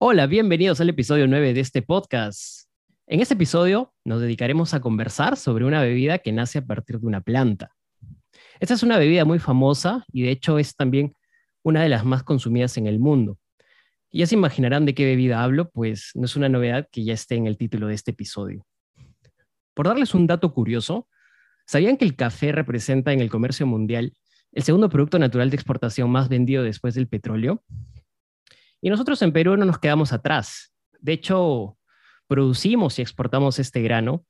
Hola, bienvenidos al episodio 9 de este podcast. En este episodio nos dedicaremos a conversar sobre una bebida que nace a partir de una planta. Esta es una bebida muy famosa y de hecho es también una de las más consumidas en el mundo. ya se imaginarán de qué bebida hablo, pues no es una novedad que ya esté en el título de este episodio. Por darles un dato curioso, ¿sabían que el café representa en el comercio mundial el segundo producto natural de exportación más vendido después del petróleo? Y nosotros en Perú no nos quedamos atrás. De hecho, producimos y exportamos este grano.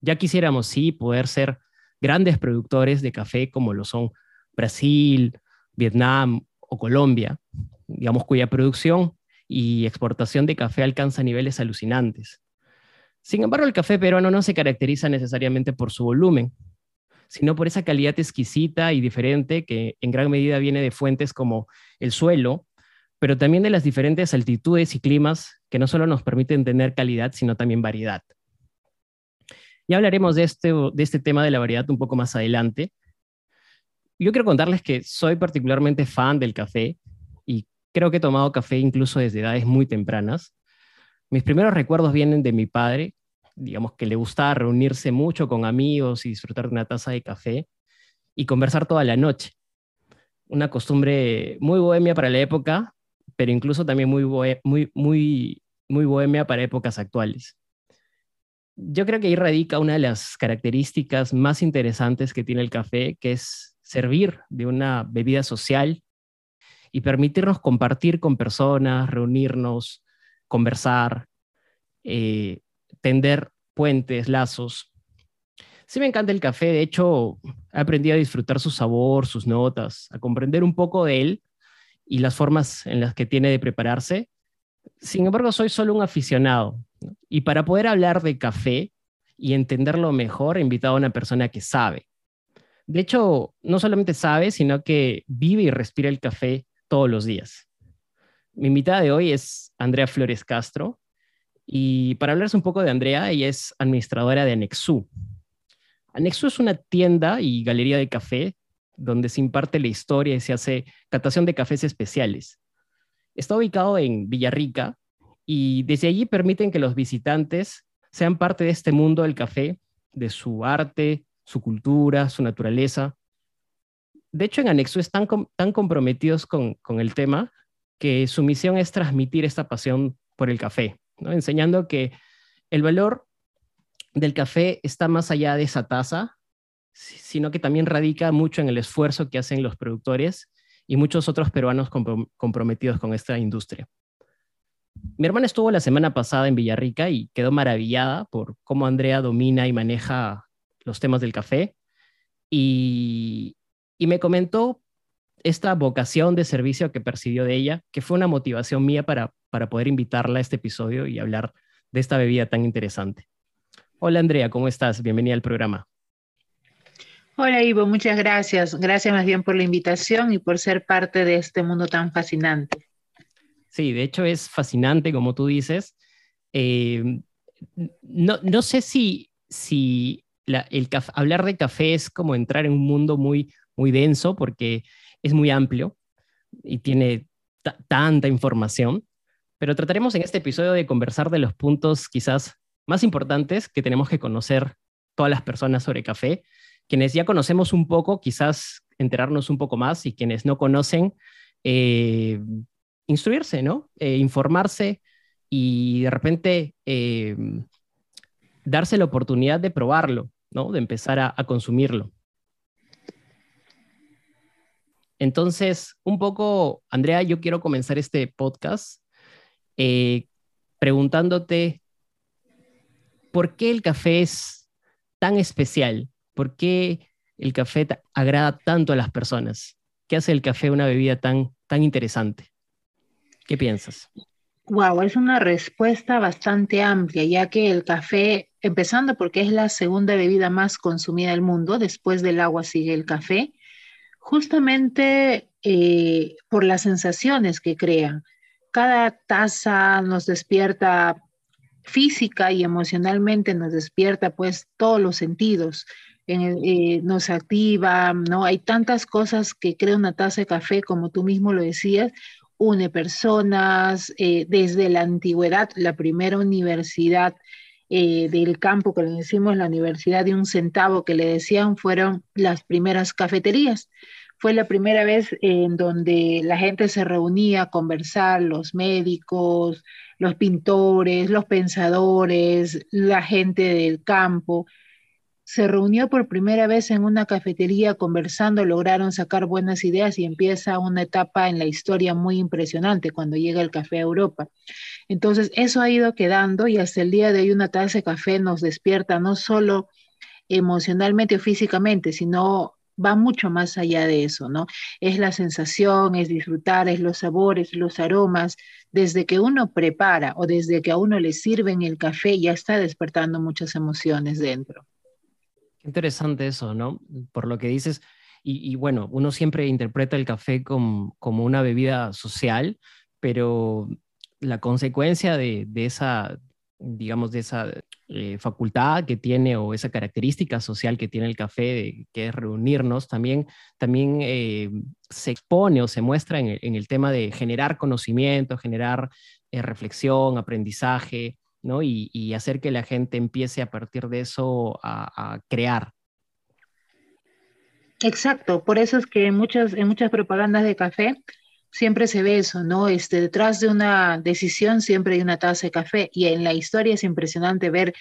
Ya quisiéramos, sí, poder ser grandes productores de café como lo son Brasil, Vietnam o Colombia, digamos, cuya producción y exportación de café alcanza niveles alucinantes. Sin embargo, el café peruano no se caracteriza necesariamente por su volumen, sino por esa calidad exquisita y diferente que en gran medida viene de fuentes como el suelo, pero también de las diferentes altitudes y climas que no solo nos permiten tener calidad, sino también variedad. Ya hablaremos de este, de este tema de la variedad un poco más adelante. Yo quiero contarles que soy particularmente fan del café y creo que he tomado café incluso desde edades muy tempranas. Mis primeros recuerdos vienen de mi padre, digamos que le gustaba reunirse mucho con amigos y disfrutar de una taza de café y conversar toda la noche. Una costumbre muy bohemia para la época, pero incluso también muy, muy, muy, muy bohemia para épocas actuales. Yo creo que ahí radica una de las características más interesantes que tiene el café, que es servir de una bebida social y permitirnos compartir con personas, reunirnos, conversar, eh, tender puentes, lazos. Sí me encanta el café, de hecho he aprendido a disfrutar su sabor, sus notas, a comprender un poco de él y las formas en las que tiene de prepararse. Sin embargo, soy solo un aficionado. Y para poder hablar de café y entenderlo mejor, he invitado a una persona que sabe. De hecho, no solamente sabe, sino que vive y respira el café todos los días. Mi invitada de hoy es Andrea Flores Castro. Y para hablarles un poco de Andrea, ella es administradora de Anexu. Anexu es una tienda y galería de café donde se imparte la historia y se hace catación de cafés especiales. Está ubicado en Villarrica y desde allí permiten que los visitantes sean parte de este mundo del café, de su arte, su cultura, su naturaleza. De hecho, en Anexo están tan comprometidos con, el tema que su misión es transmitir esta pasión por el café, enseñando que el valor del café está más allá de esa taza sino que también radica mucho en el esfuerzo que hacen los productores y muchos otros peruanos comprometidos con esta industria. Mi hermana estuvo la semana pasada en Villarrica y quedó maravillada por cómo Andrea domina y maneja los temas del café y, me comentó esta vocación de servicio que percibió de ella, que fue una motivación mía para, para poder invitarla a este episodio y hablar de esta bebida tan interesante. Hola Andrea, ¿cómo estás? Bienvenida al programa. Hola Ivo, muchas gracias. Gracias más bien por la invitación y por ser parte de este mundo tan fascinante. Sí, de hecho es fascinante, como tú dices. Eh, no, sé si, si el hablar de café es como entrar en un mundo muy, muy denso porque es muy amplio y tiene tanta información, pero trataremos en este episodio de conversar de los puntos quizás más importantes que tenemos que conocer todas las personas sobre café quienes ya conocemos un poco, quizás enterarnos un poco más y quienes no conocen, eh, instruirse, ¿no? Eh, informarse y de repente eh, darse la oportunidad de probarlo, ¿no? De empezar a, a consumirlo. Entonces, un poco, Andrea, yo quiero comenzar este podcast preguntándote por qué el café es tan especial ¿Por qué el café agrada tanto a las personas? ¿Qué hace el café una bebida tan, tan interesante? ¿Qué piensas? Wow, es una respuesta bastante amplia, ya que el café, empezando porque es la segunda bebida más consumida del mundo, después del agua sigue el café, justamente eh, por las sensaciones que crea. Cada taza nos despierta física y emocionalmente, nos despierta pues todos los sentidos. Eh, nos activa, ¿no? Hay tantas cosas que crea una taza de café, como tú mismo lo decías, une personas eh, desde la antigüedad, la primera universidad eh, del campo que le decimos la universidad de un centavo que le decían fueron las primeras cafeterías. Fue la primera vez en donde la gente se reunía a conversar, los médicos, los pintores, los pensadores, la gente del campo se reunió por primera vez en una cafetería conversando, lograron sacar buenas ideas y empieza una etapa en la historia muy impresionante cuando llega el café a Europa. Entonces, eso ha ido quedando y hasta el día de hoy una taza de café nos despierta no solo emocionalmente o físicamente, sino va mucho más allá de eso, ¿no? Es la sensación, es disfrutar, es los sabores, los aromas. Desde que uno prepara o desde que a uno le sirven el café, ya está despertando muchas emociones dentro. Interesante eso, ¿no? Por lo que dices. Y, bueno, uno siempre interpreta el café como, una bebida social, pero la consecuencia de, esa, digamos, de esa eh, facultad que tiene o esa característica social que tiene el café, que es reunirnos, también, también eh, se expone o se muestra en el, tema de generar conocimiento, generar eh, reflexión, aprendizaje, y, hacer que la gente empiece a partir de eso a, crear. Exacto, por eso es que en muchas, en muchas propagandas de café siempre se ve eso, ¿no? Este, detrás de una decisión siempre hay una taza de café y en la historia es impresionante ver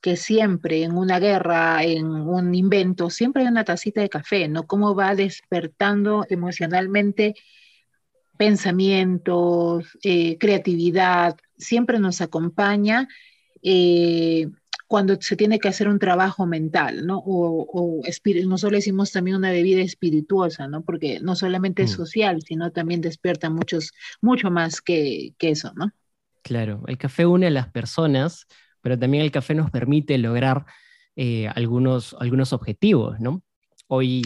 que siempre en una guerra, en un invento, siempre hay una tacita de café, ¿no? Cómo va despertando emocionalmente pensamientos, eh, creatividad, siempre nos acompaña eh, cuando se tiene que hacer un trabajo mental, ¿no? O, o nosotros le decimos también una bebida espirituosa, ¿no? Porque no solamente es mm. social, sino también despierta muchos, mucho más que, eso, ¿no? Claro, el café une a las personas, pero también el café nos permite lograr eh, algunos, algunos objetivos, ¿no? Hoy,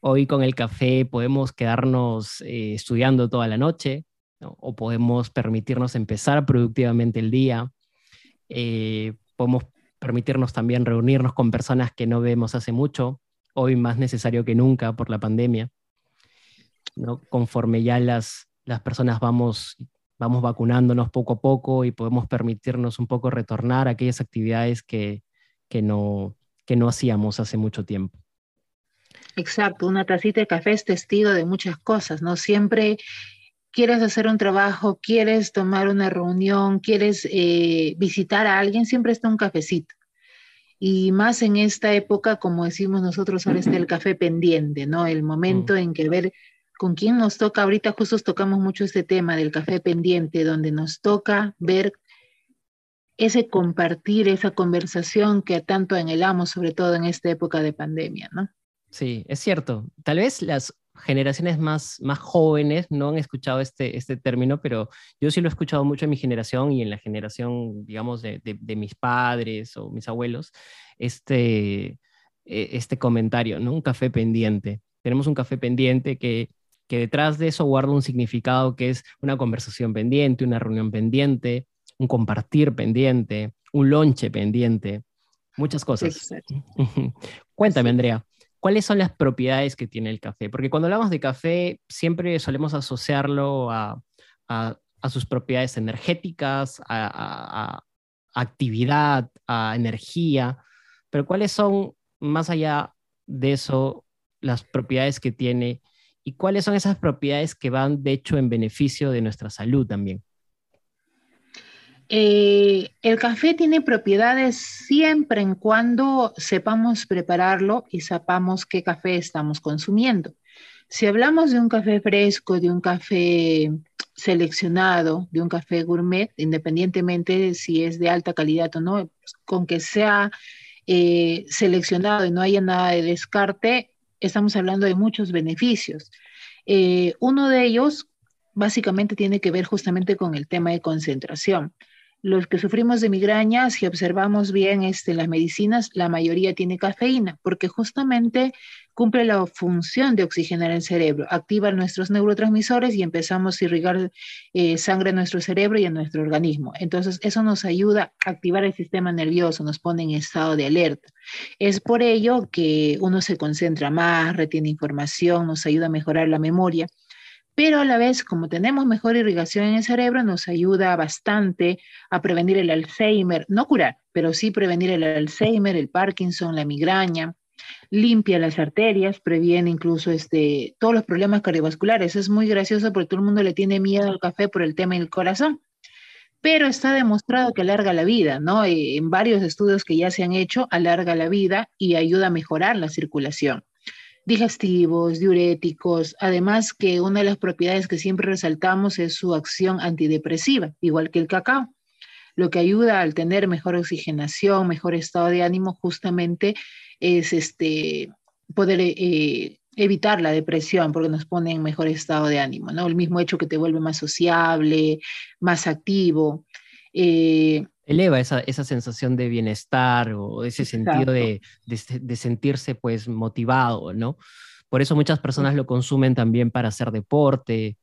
hoy con el café podemos quedarnos eh, estudiando toda la noche, o podemos permitirnos empezar productivamente el día, eh, podemos permitirnos también reunirnos con personas que no vemos hace mucho, hoy más necesario que nunca por la pandemia. ¿no? Conforme ya las, las personas vamos, vamos vacunándonos poco a poco y podemos permitirnos un poco retornar a aquellas actividades que, que, no, que no hacíamos hace mucho tiempo. Exacto, una tacita de café es testigo de muchas cosas, ¿no? Siempre quieres hacer un trabajo, quieres tomar una reunión, quieres eh, visitar a alguien, siempre está un cafecito. Y más en esta época, como decimos nosotros, ahora está el café pendiente, ¿no? El momento mm. en que ver con quién nos toca, ahorita justo tocamos mucho este tema del café pendiente, donde nos toca ver ese compartir, esa conversación que tanto anhelamos, sobre todo en esta época de pandemia, ¿no? Sí, es cierto. Tal vez las generaciones más, más jóvenes no han escuchado este, este término, pero yo sí lo he escuchado mucho en mi generación y en la generación, digamos, de, de, mis padres o mis abuelos, este, e, este comentario, ¿no? Un café pendiente. Tenemos un café pendiente que, que detrás de eso guarda un significado que es una conversación pendiente, una reunión pendiente, un compartir pendiente, un lonche pendiente, muchas cosas. Cuéntame, Andrea, ¿cuáles son las propiedades que tiene el café? Porque cuando hablamos de café, siempre solemos asociarlo a, sus propiedades energéticas, a, actividad, a energía, pero ¿cuáles son, más allá de eso, las propiedades que tiene y cuáles son esas propiedades que van, de hecho, en beneficio de nuestra salud también? Eh, el café tiene propiedades siempre en cuando sepamos prepararlo y sepamos qué café estamos consumiendo. Si hablamos de un café fresco, de un café seleccionado, de un café gourmet, independientemente de si es de alta calidad o no, con que sea eh, seleccionado y no haya nada de descarte, estamos hablando de muchos beneficios. Eh, uno de ellos básicamente tiene que ver justamente con el tema de concentración. Los que sufrimos de migraña, si observamos bien este, las medicinas, la mayoría tiene cafeína, porque justamente cumple la función de oxigenar el cerebro, activa nuestros neurotransmisores y empezamos a irrigar eh, sangre en nuestro cerebro y en nuestro organismo. Entonces, eso nos ayuda a activar el sistema nervioso, nos pone en estado de alerta. Es por ello que uno se concentra más, retiene información, nos ayuda a mejorar la memoria pero a la vez, como tenemos mejor irrigación en el cerebro, nos ayuda bastante a prevenir el Alzheimer, no curar, pero sí prevenir el Alzheimer, el Parkinson, la migraña, limpia las arterias, previene incluso este, todos los problemas cardiovasculares. Es muy gracioso porque todo el mundo le tiene miedo al café por el tema del corazón, pero está demostrado que alarga la vida, ¿no? Eh, en varios estudios que ya se han hecho, alarga la vida y ayuda a mejorar la circulación digestivos, diuréticos, además que una de las propiedades que siempre resaltamos es su acción antidepresiva, igual que el cacao, lo que ayuda al tener mejor oxigenación, mejor estado de ánimo, justamente es este, poder eh, evitar la depresión porque nos pone en mejor estado de ánimo, ¿no? El mismo hecho que te vuelve más sociable, más activo. Eh, eleva esa, esa, sensación de bienestar o ese sentido de, de, sentirse pues motivado, ¿no? Por eso muchas personas lo consumen también para hacer deporte,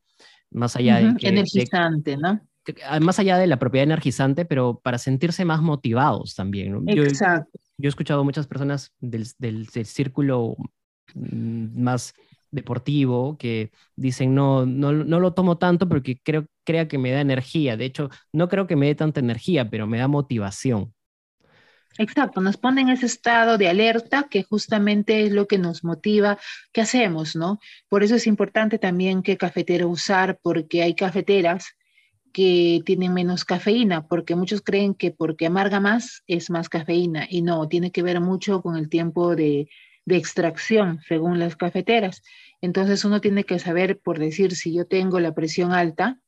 más allá de que... Energizante, ¿no? Ah, más allá de la propiedad energizante, pero para sentirse más motivados también, ¿no? Exacto. Yo, he escuchado muchas personas del, del, del círculo mm, más deportivo que dicen no, no, no lo tomo tanto porque creo, crea que me da energía. De hecho, no creo que me dé tanta energía, pero me da motivación. Exacto, nos pone en ese estado de alerta que justamente es lo que nos motiva. ¿Qué hacemos, no? Por eso es importante también qué cafetera usar, porque hay cafeteras que tienen menos cafeína, porque muchos creen que porque amarga más es más cafeína y no, tiene que ver mucho con el tiempo de, de extracción según las cafeteras. Entonces uno tiene que saber, por decir, si yo tengo la presión alta,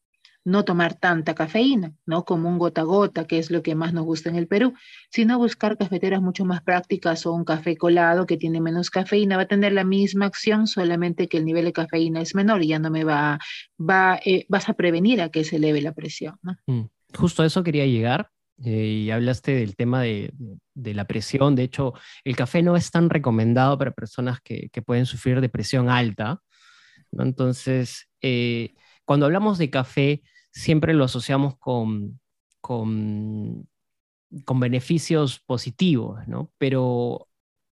no tomar tanta cafeína, ¿no? Como un gota a gota, que es lo que más nos gusta en el Perú, sino buscar cafeteras mucho más prácticas o un café colado que tiene menos cafeína, va a tener la misma acción, solamente que el nivel de cafeína es menor y ya no me va, va eh, vas a prevenir a que se eleve la presión. Mm. Justo a eso quería llegar, eh, y hablaste del tema de, la presión. De hecho, el café no es tan recomendado para personas que, pueden sufrir de presión alta. Entonces, eh, cuando hablamos de café, siempre lo asociamos con, beneficios positivos, ¿no? Pero,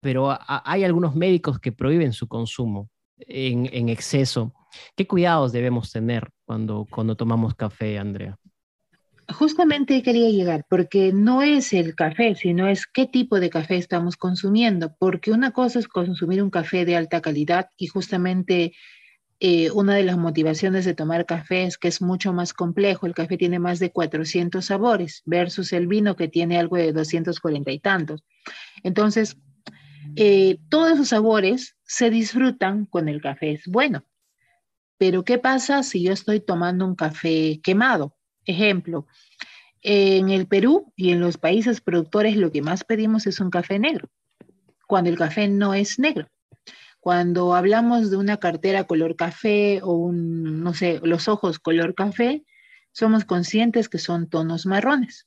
hay algunos médicos que prohíben su consumo en, exceso. ¿Qué cuidados debemos tener cuando tomamos café, Andrea? Justamente quería llegar, porque no es el café, sino es qué tipo de café estamos consumiendo, porque una cosa es consumir un café de alta calidad y justamente eh, una de las motivaciones de tomar café es que es mucho más complejo. El café tiene más de 400 sabores versus el vino que tiene algo de 240 y tantos. Entonces, eh, todos esos sabores se disfrutan con el café. Es bueno. Pero ¿qué pasa si yo estoy tomando un café quemado? Ejemplo, en el Perú y en los países productores lo que más pedimos es un café negro, cuando el café no es negro. Cuando hablamos de una cartera color café o no sé, los ojos color café, somos conscientes que son tonos marrones.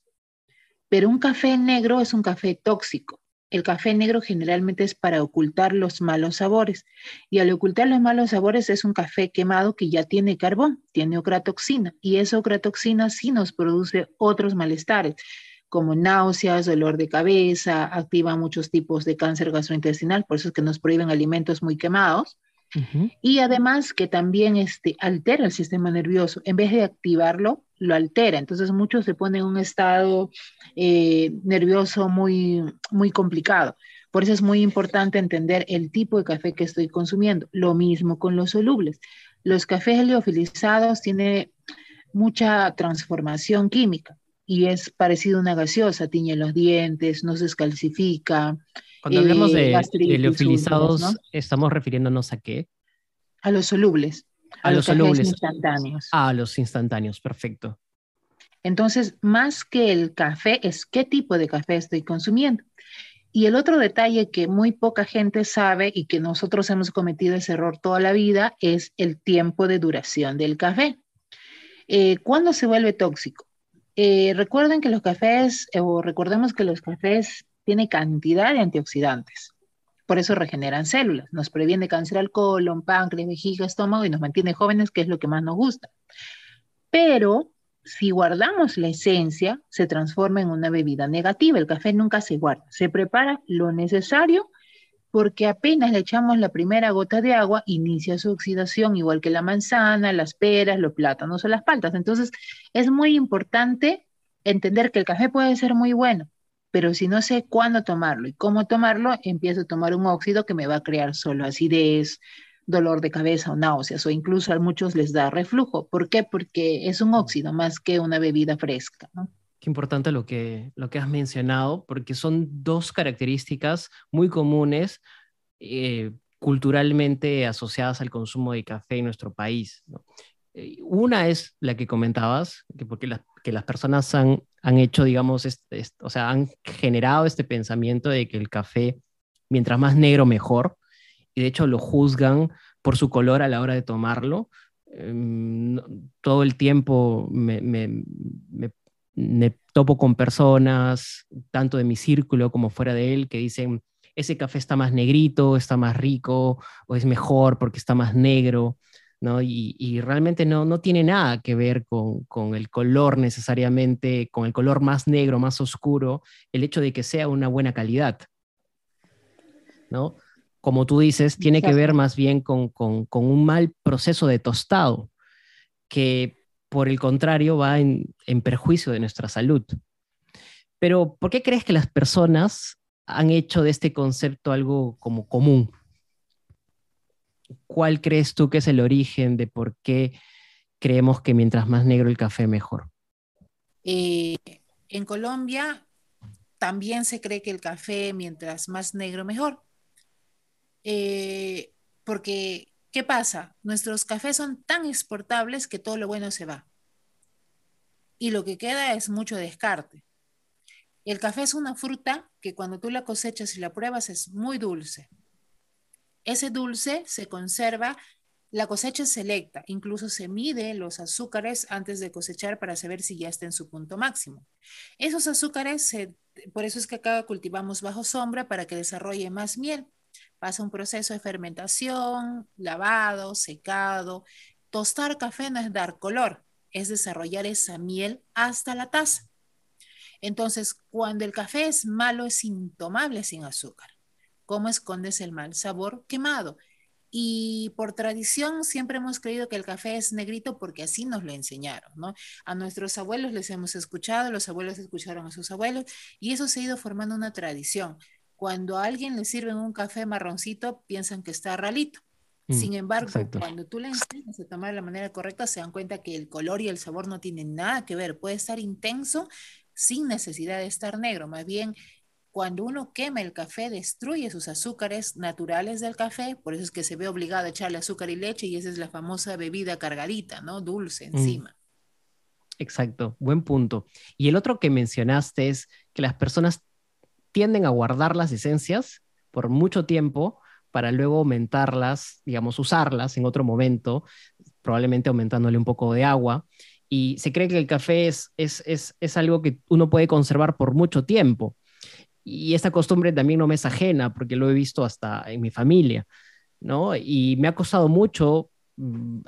Pero un café negro es un café tóxico. El café negro generalmente es para ocultar los malos sabores y al ocultar los malos sabores es un café quemado que ya tiene carbón, tiene ocratoxina y esa ocratoxina sí nos produce otros malestares como náuseas, dolor de cabeza, activa muchos tipos de cáncer gastrointestinal, por eso es que nos prohíben alimentos muy quemados. Y además que también este, altera el sistema nervioso. En vez de activarlo, lo altera. Entonces muchos se ponen en un estado eh, nervioso muy, muy complicado. Por eso es muy importante entender el tipo de café que estoy consumiendo. Lo mismo con los solubles. Los cafés heliofilizados tienen mucha transformación química y es parecido a una gaseosa, tiñe los dientes, no se escalcifica. Cuando hablamos de, eh, heliofilizados, ¿estamos refiriéndonos a qué? A los solubles. A, los, solubles. instantáneos. A los instantáneos, perfecto. Entonces, más que el café, es qué tipo de café estoy consumiendo. Y el otro detalle que muy poca gente sabe y que nosotros hemos cometido ese error toda la vida es el tiempo de duración del café. Eh, ¿Cuándo se vuelve tóxico? Eh, recuerden que los cafés, o recordemos que los cafés tienen cantidad de antioxidantes. Por eso regeneran células, nos previene cáncer al colon, páncreas, vejiga, estómago y nos mantiene jóvenes, que es lo que más nos gusta. Pero si guardamos la esencia, se transforma en una bebida negativa. El café nunca se guarda, se prepara lo necesario porque apenas le echamos la primera gota de agua, inicia su oxidación, igual que la manzana, las peras, los plátanos o las paltas. Entonces, es muy importante entender que el café puede ser muy bueno, pero si no sé cuándo tomarlo y cómo tomarlo, empiezo a tomar un óxido que me va a crear solo acidez, dolor de cabeza o náuseas, o incluso a muchos les da reflujo. ¿Por qué? Porque es un óxido más que una bebida fresca. Qué importante lo que, lo que has mencionado, porque son dos características muy comunes eh, culturalmente asociadas al consumo de café en nuestro país. Una es la que comentabas, que porque las, que las personas han, han hecho, digamos, o sea, han generado este pensamiento de que el café, mientras más negro, mejor y de hecho lo juzgan por su color a la hora de tomarlo. Em, todo el tiempo me, topo con personas, tanto de mi círculo como fuera de él, que dicen, ese café está más negrito, está más rico, o es mejor porque está más negro. ¿No? Y, realmente no, no tiene nada que ver con, con, el color necesariamente, con el color más negro, más oscuro, el hecho de que sea una buena calidad. ¿no? como tú dices, tiene que ver más bien con, un mal proceso de tostado, que por el contrario va en, perjuicio de nuestra salud. Pero, ¿por qué crees que las personas han hecho de este concepto algo como común? ¿Cuál crees tú que es el origen de por qué creemos que mientras más negro el café, mejor? Eh, en Colombia también se cree que el café mientras más negro, mejor. Eh, porque, ¿qué pasa? Nuestros cafés son tan exportables que todo lo bueno se va. Y lo que queda es mucho descarte. El café es una fruta que cuando tú la cosechas y la pruebas es muy dulce. Ese dulce se conserva, la cosecha es selecta, incluso se mide los azúcares antes de cosechar para saber si ya está en su punto máximo. Esos azúcares, por eso es que acá cultivamos bajo sombra para que desarrolle más miel pasa un proceso de fermentación, lavado, secado. Tostar café no es dar color, es desarrollar esa miel hasta la taza. Entonces, cuando el café es malo, es intomable sin azúcar. ¿Cómo escondes el mal sabor? Quemado. Y por tradición siempre hemos creído que el café es negrito porque así nos lo enseñaron, ¿no? A nuestros abuelos les hemos escuchado, los abuelos escucharon a sus abuelos y eso se ha ido formando una tradición. Cuando a alguien le sirven un café marroncito, piensan que está ralito. Mm, Sin embargo, cuando tú le enseñas a tomar de la manera correcta, se dan cuenta que el color y el sabor no tienen nada que ver. Puede estar intenso sin necesidad de estar negro. Más bien, cuando uno quema el café, destruye sus azúcares naturales del café. Por eso es que se ve obligado a echarle azúcar y leche y esa es la famosa bebida cargadita, ¿no? Dulce mm. encima. Exacto, buen punto. Y el otro que mencionaste es que las personas tienden a guardar las esencias por mucho tiempo para luego aumentarlas, digamos, usarlas en otro momento, probablemente aumentándole un poco de agua. Y se cree que el café es, es, es, es algo que uno puede conservar por mucho tiempo. Y esta costumbre también no me es ajena, porque lo he visto hasta en mi familia, ¿no? Y me ha costado mucho, mm,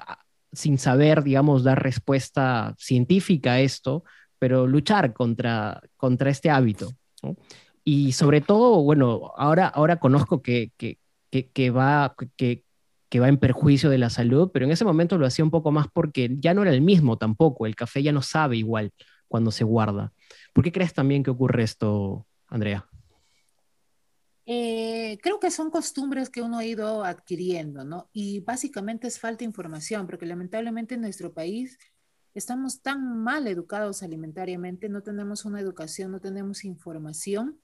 sin saber, digamos, dar respuesta científica a esto, pero luchar contra, contra este hábito. ¿no? Y sobre todo, bueno, ahora, ahora conozco que, que, que, va, que, que va en perjuicio de la salud, pero en ese momento lo hacía un poco más porque ya no era el mismo tampoco, el café ya no sabe igual cuando se guarda. ¿Por qué crees también que ocurre esto, Andrea? Eh, creo que son costumbres que uno ha ido adquiriendo, ¿no? Y básicamente es falta de información, porque lamentablemente en nuestro país estamos tan mal educados alimentariamente, no tenemos una educación, no tenemos información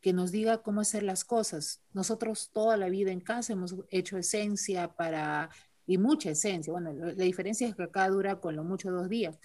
que nos diga cómo hacer las cosas. Nosotros toda la vida en casa hemos hecho esencia para, y mucha esencia. Bueno, la diferencia es que acá dura con lo mucho dos días.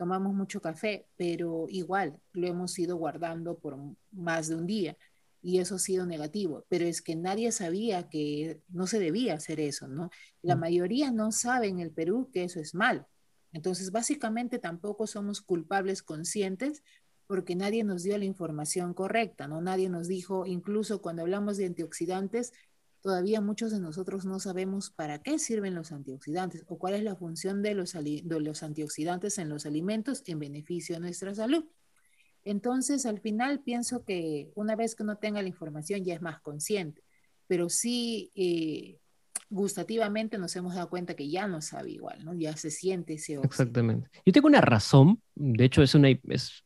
Tomamos mucho café, pero igual lo hemos ido guardando por más de un día y eso ha sido negativo, pero es que nadie sabía que no se debía hacer eso, ¿no? La mm. mayoría no sabe en el Perú que eso es mal. Entonces, básicamente tampoco somos culpables conscientes porque nadie nos dio la información correcta, ¿no? Nadie nos dijo, incluso cuando hablamos de antioxidantes, todavía muchos de nosotros no sabemos para qué sirven los antioxidantes o cuál es la función de los, de los antioxidantes en los alimentos en beneficio de nuestra salud. Entonces, al final pienso que una vez que uno tenga la información ya es más consciente, pero sí eh, gustativamente nos hemos dado cuenta que ya no sabe igual, ¿no? Ya se siente ese. Exactamente. Yo tengo una razón, de hecho es una es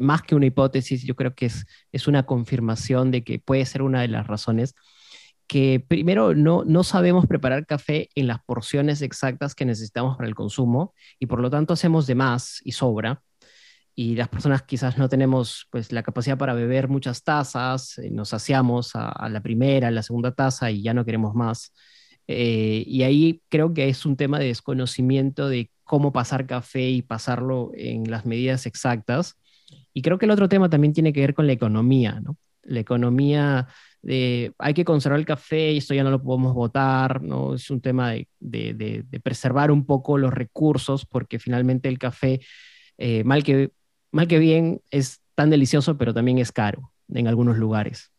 más que una hipótesis, yo creo que es, es una confirmación de que puede ser una de las razones que primero no, no sabemos preparar café en las porciones exactas que necesitamos para el consumo y por lo tanto hacemos de más y sobra y las personas quizás no tenemos pues la capacidad para beber muchas tazas, eh, nos saciamos a, la primera, a la segunda taza y ya no queremos más. Eh, y ahí creo que es un tema de desconocimiento de cómo pasar café y pasarlo en las medidas exactas. Y creo que el otro tema también tiene que ver con la economía, ¿no? La economía de hay que conservar el café y esto ya no lo podemos votar, ¿no? Es un tema de, de, preservar un poco los recursos porque finalmente el café, eh, mal que mal que bien, es tan delicioso, pero también es caro en algunos lugares.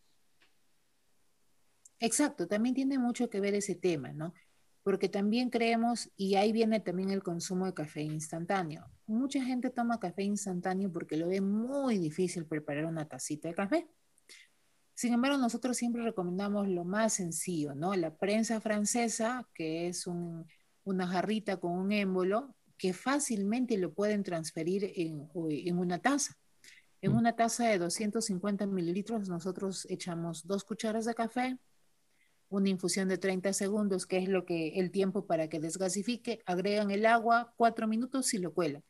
Exacto, también tiene mucho que ver ese tema, ¿no? Porque también creemos, y ahí viene también el consumo de café instantáneo. Mucha gente toma café instantáneo porque lo ve muy difícil preparar una tacita de café. Sin embargo, nosotros siempre recomendamos lo más sencillo, ¿no? La prensa francesa, que es una jarrita con un émbolo, que fácilmente lo pueden transferir en, una taza. En mm. una taza de 250 mililitros nosotros echamos dos cucharas de café, una infusión de 30 segundos, que es lo que el tiempo para que desgasifique, agregan el agua, cuatro minutos y lo cuelan.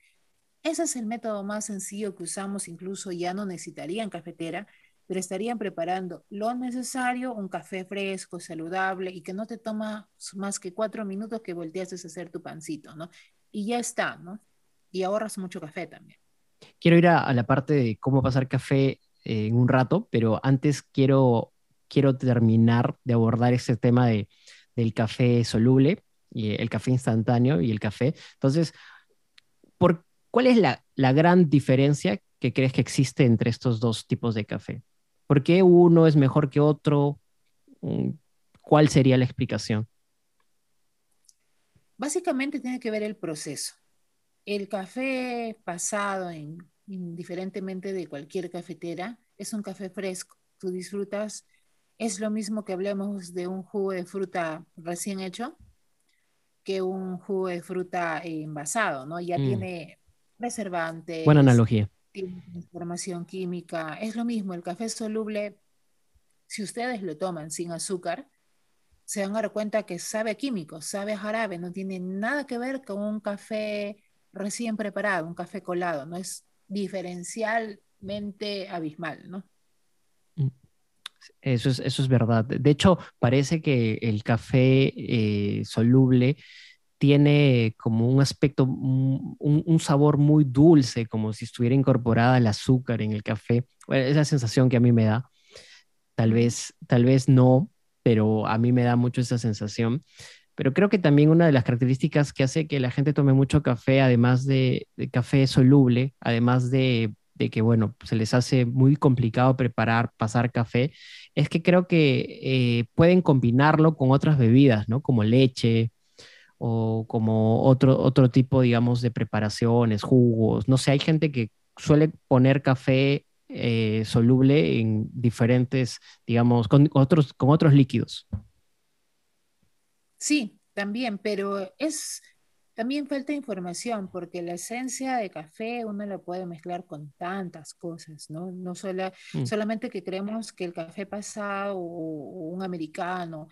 Ese es el método más sencillo que usamos, incluso ya no necesitarían cafetera, pero estarían preparando lo necesario, un café fresco, saludable y que no te toma más que cuatro minutos que volteas a hacer tu pancito, ¿no? y ya está, ¿no? Y ahorras mucho café también. Quiero ir a, la parte de cómo pasar café eh, en un rato, pero antes quiero, quiero terminar de abordar ese tema de, del café soluble, y el café instantáneo y el café. Entonces, ¿por, ¿cuál es la, la gran diferencia que crees que existe entre estos dos tipos de café? ¿Por qué uno es mejor que otro? Mm, ¿Cuál sería la explicación? Básicamente tiene que ver el proceso. El café pasado, indiferentemente de cualquier cafetera, es un café fresco. Tú disfrutas, es lo mismo que hablemos de un jugo de fruta recién hecho que un jugo de fruta envasado, ¿no? Ya mm. tiene reservantes. Buena analogía. Tiene transformación química. Es lo mismo, el café soluble, si ustedes lo toman sin azúcar, se van a dar cuenta que sabe químico, sabe jarabe, no tiene nada que ver con un café recién preparado, un café colado, no es diferencialmente abismal, ¿no? Mm. Eso es, eso es verdad. De hecho, parece que el café eh, soluble tiene como un aspecto, un, un, sabor muy dulce, como si estuviera incorporada el azúcar en el café. Bueno, es la sensación que a mí me da. Tal vez, tal vez no, pero a mí me da mucho esa sensación. Pero creo que también una de las características que hace que la gente tome mucho café, además de, café soluble, además de, que, bueno, se les hace muy complicado preparar, pasar café, es que creo que eh, pueden combinarlo con otras bebidas, ¿no? Como leche o como otro, otro tipo, digamos, de preparaciones, jugos. No sé, hay gente que suele poner café eh, soluble en diferentes, digamos, con otros, con otros líquidos. Sí, también, pero es también falta información porque la esencia de café uno la puede mezclar con tantas cosas, ¿no? No mm. solamente que creemos que el café pasado o, un americano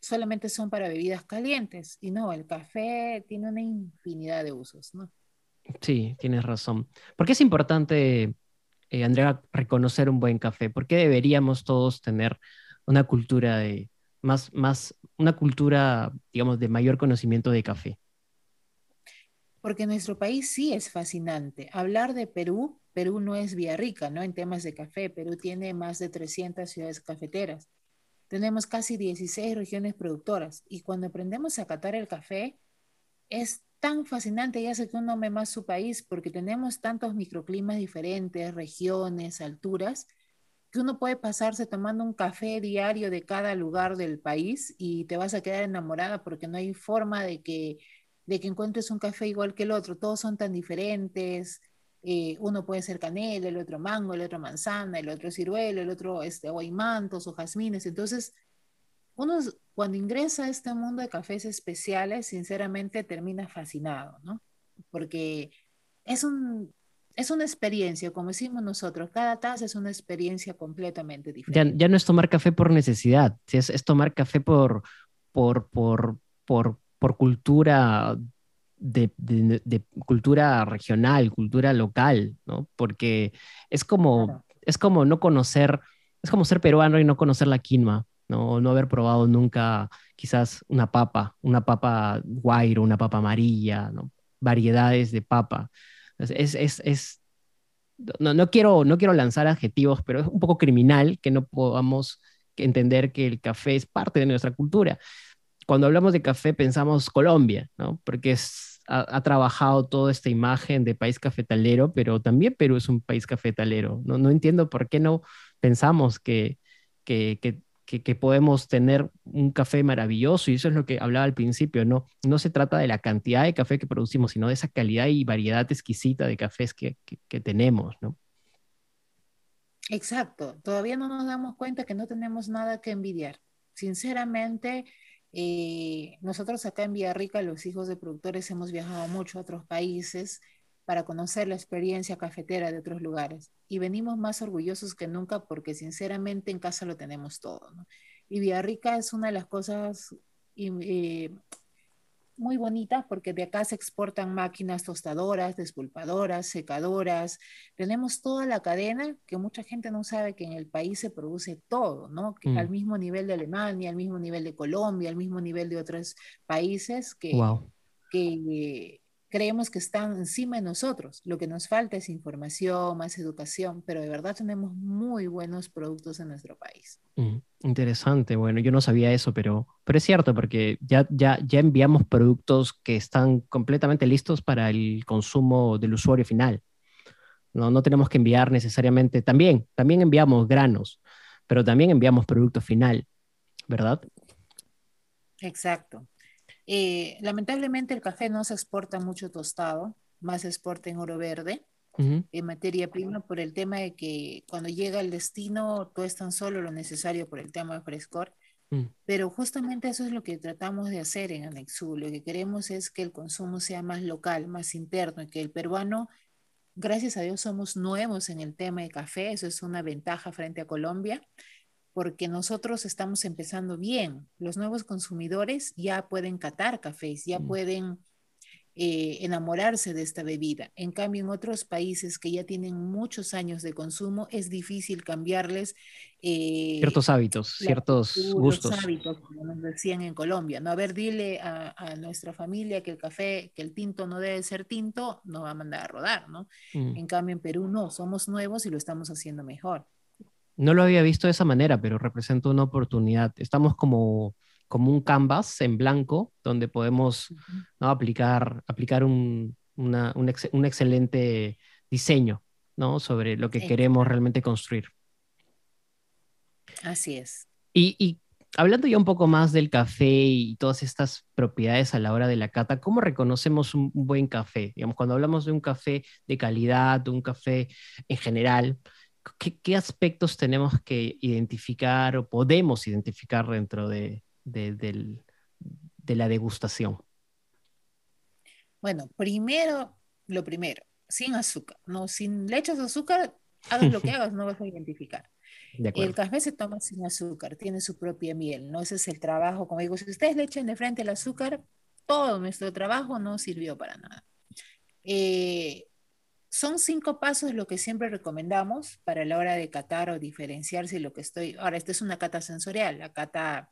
solamente son para bebidas calientes y no, el café tiene una infinidad de usos, ¿no? Sí, tienes razón. ¿Por qué es importante eh, Andrea, reconocer un buen café? ¿Por qué deberíamos todos tener una cultura de más, más, una cultura, digamos, de mayor conocimiento de café? Porque nuestro país sí es fascinante. Hablar de Perú, Perú no es vía rica, ¿no? En temas de café. Perú tiene más de 300 ciudades cafeteras. Tenemos casi 16 regiones productoras y cuando aprendemos a catar el café, es tan fascinante y hace que uno ame más su país porque tenemos tantos microclimas diferentes, regiones, alturas, que uno puede pasarse tomando un café diario de cada lugar del país y te vas a quedar enamorada porque no hay forma de que, de que encuentres un café igual que el otro. Todos son tan diferentes. Eh, uno puede ser canela, el otro mango, el otro manzana, el otro ciruelo, el otro este, mantos o jazmines. Entonces, uno cuando ingresa a este mundo de cafés especiales, sinceramente termina fascinado, ¿no? Porque es, un, es una experiencia, como decimos nosotros, cada taza es una experiencia completamente diferente. Ya, no es tomar café por necesidad, es, es tomar café por, por, por, por, por cultura de, de, cultura regional, cultura local, ¿no? Porque es como, es como no conocer, es como ser peruano y no conocer la quinoa, ¿no? No haber probado nunca quizás una papa, una papa guairo, una papa amarilla, ¿no? Variedades de papa. Es, es, es no, no, quiero, no quiero lanzar adjetivos, pero es un poco criminal que no podamos entender que el café es parte de nuestra cultura. Cuando hablamos de café pensamos Colombia, ¿no? Porque es, ha, trabajado toda esta imagen de país cafetalero, pero también Perú es un país cafetalero. No, no entiendo por qué no pensamos que, que, que que, podemos tener un café maravilloso y eso es lo que hablaba al principio, ¿no? No se trata de la cantidad de café que producimos, sino de esa calidad y variedad exquisita de cafés que, que, tenemos, ¿no? Exacto, todavía no nos damos cuenta que no tenemos nada que envidiar. Sinceramente, eh, nosotros acá en Villarrica, los hijos de productores, hemos viajado mucho a otros países para conocer la experiencia cafetera de otros lugares. Y venimos más orgullosos que nunca porque sinceramente en casa lo tenemos todo. ¿no? Y Villarrica es una de las cosas eh, muy bonitas porque de acá se exportan máquinas tostadoras, despulpadoras, secadoras. Tenemos toda la cadena que mucha gente no sabe que en el país se produce todo, ¿no? Que Al mm. mismo nivel de Alemania, al mismo nivel de Colombia, al mismo nivel de otros países que, que creemos que están encima de nosotros. Lo que nos falta es información, más educación, pero de verdad tenemos muy buenos productos en nuestro país. Mm, interesante, bueno, yo no sabía eso, pero, pero es cierto, porque ya, ya, ya enviamos productos que están completamente listos para el consumo del usuario final. No, no tenemos que enviar necesariamente, también, también enviamos granos, pero también enviamos producto final, ¿verdad? Exacto. Eh, lamentablemente el café no se exporta mucho tostado, más se exporta en oro verde, en materia prima, por el tema de que cuando llega al destino tan solo lo necesario por el tema de frescor. Mm. Pero justamente eso es lo que tratamos de hacer en Anexu. Lo que queremos es que el consumo sea más local, más interno, y que el peruano, gracias a Dios, somos nuevos en el tema de café. Eso es una ventaja frente a Colombia porque nosotros estamos empezando bien. Los nuevos consumidores ya pueden catar cafés, ya mm. pueden eh, enamorarse de esta bebida. En cambio, en otros países que ya tienen muchos años de consumo, es difícil cambiarles eh, ciertos hábitos, ciertos gustos. hábitos, como nos decían en Colombia. No, a ver, dile a, nuestra familia que el café, que el tinto no debe ser tinto, no va a mandar a rodar, ¿no? Mm. En cambio, en Perú no, somos nuevos y lo estamos haciendo mejor. No lo había visto de esa manera, pero representa una oportunidad. Estamos como, como un canvas en blanco donde podemos ¿no? aplicar, aplicar un, un, excelente diseño ¿no? sobre lo que queremos realmente construir. Así es. Y, y, hablando ya un poco más del café y todas estas propiedades a la hora de la cata, ¿cómo reconocemos un, buen café? Digamos, cuando hablamos de un café de calidad, de un café en general, ¿qué, aspectos tenemos que identificar o podemos identificar dentro de, la degustación? Bueno, primero, lo primero, sin azúcar, ¿no? Sin le echas azúcar, hagas lo que hagas, no vas a identificar. El café se toma sin azúcar, tiene su propia miel, ¿no? Ese es el trabajo, como digo, si ustedes le echan de frente el azúcar, todo nuestro trabajo no sirvió para nada. Eh, son cinco pasos lo que siempre recomendamos para la hora de catar o diferenciarse lo que estoy. Ahora, esta es una cata sensorial, la cata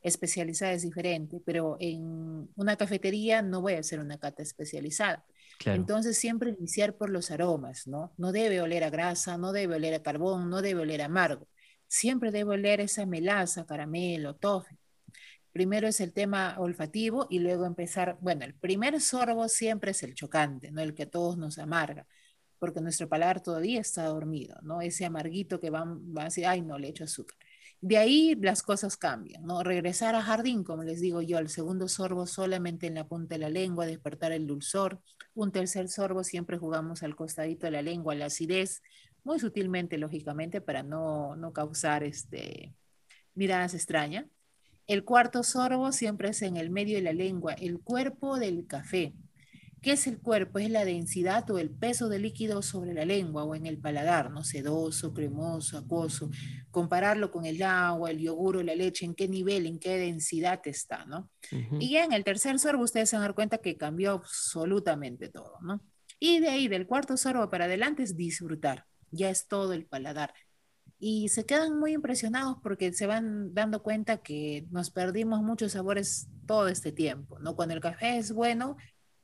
especializada es diferente, pero en una cafetería no voy a hacer una cata especializada. Entonces, siempre iniciar por los aromas, ¿no? No debe oler a grasa, no debe oler a carbón, no debe oler a amargo. Siempre debe oler esa melaza, caramelo, tofe. Primero es el tema olfativo y luego empezar, bueno, el primer sorbo siempre es el chocante, ¿no? El que a todos nos amarga, porque nuestro paladar todavía está dormido, ¿no? Ese amarguito que va, va a decir, ay, no, le echo azúcar. De ahí las cosas cambian, ¿no? Regresar a jardín, como les digo yo, al segundo sorbo solamente en la punta de la lengua, despertar el dulzor. Un tercer sorbo siempre jugamos al costadito de la lengua, la acidez, muy sutilmente, lógicamente, para no, no causar este, miradas extrañas. El cuarto sorbo siempre es en el medio de la lengua, el cuerpo del café. ¿Qué es el cuerpo? Es la densidad o el peso del líquido sobre la lengua o en el paladar, ¿no? Sedoso, cremoso, acuoso. Compararlo con el agua, el yogur o la leche, en qué nivel, en qué densidad está, ¿no? Y en el tercer sorbo ustedes se van a dar cuenta que cambió absolutamente todo, ¿no? Y de ahí, del cuarto sorbo para adelante es disfrutar. Ya es todo el paladar. Y se quedan muy impresionados porque se van dando cuenta que nos perdimos muchos sabores todo este tiempo, ¿no? Cuando el café es bueno,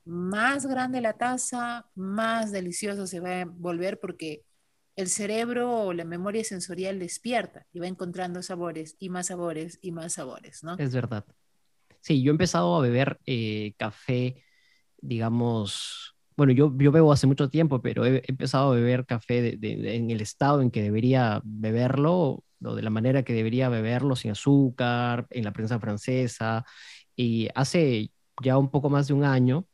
más grande la taza, más delicioso se va a volver porque el cerebro o la memoria sensorial despierta y va encontrando sabores y más sabores y más sabores, ¿no? Es verdad. Sí, yo he empezado a beber eh, café, digamos, bueno, yo, yo bebo hace mucho tiempo, pero he, empezado a beber café en el estado en que debería beberlo, o de la manera que debería beberlo, sin azúcar, en la prensa francesa, y hace ya un poco más de un año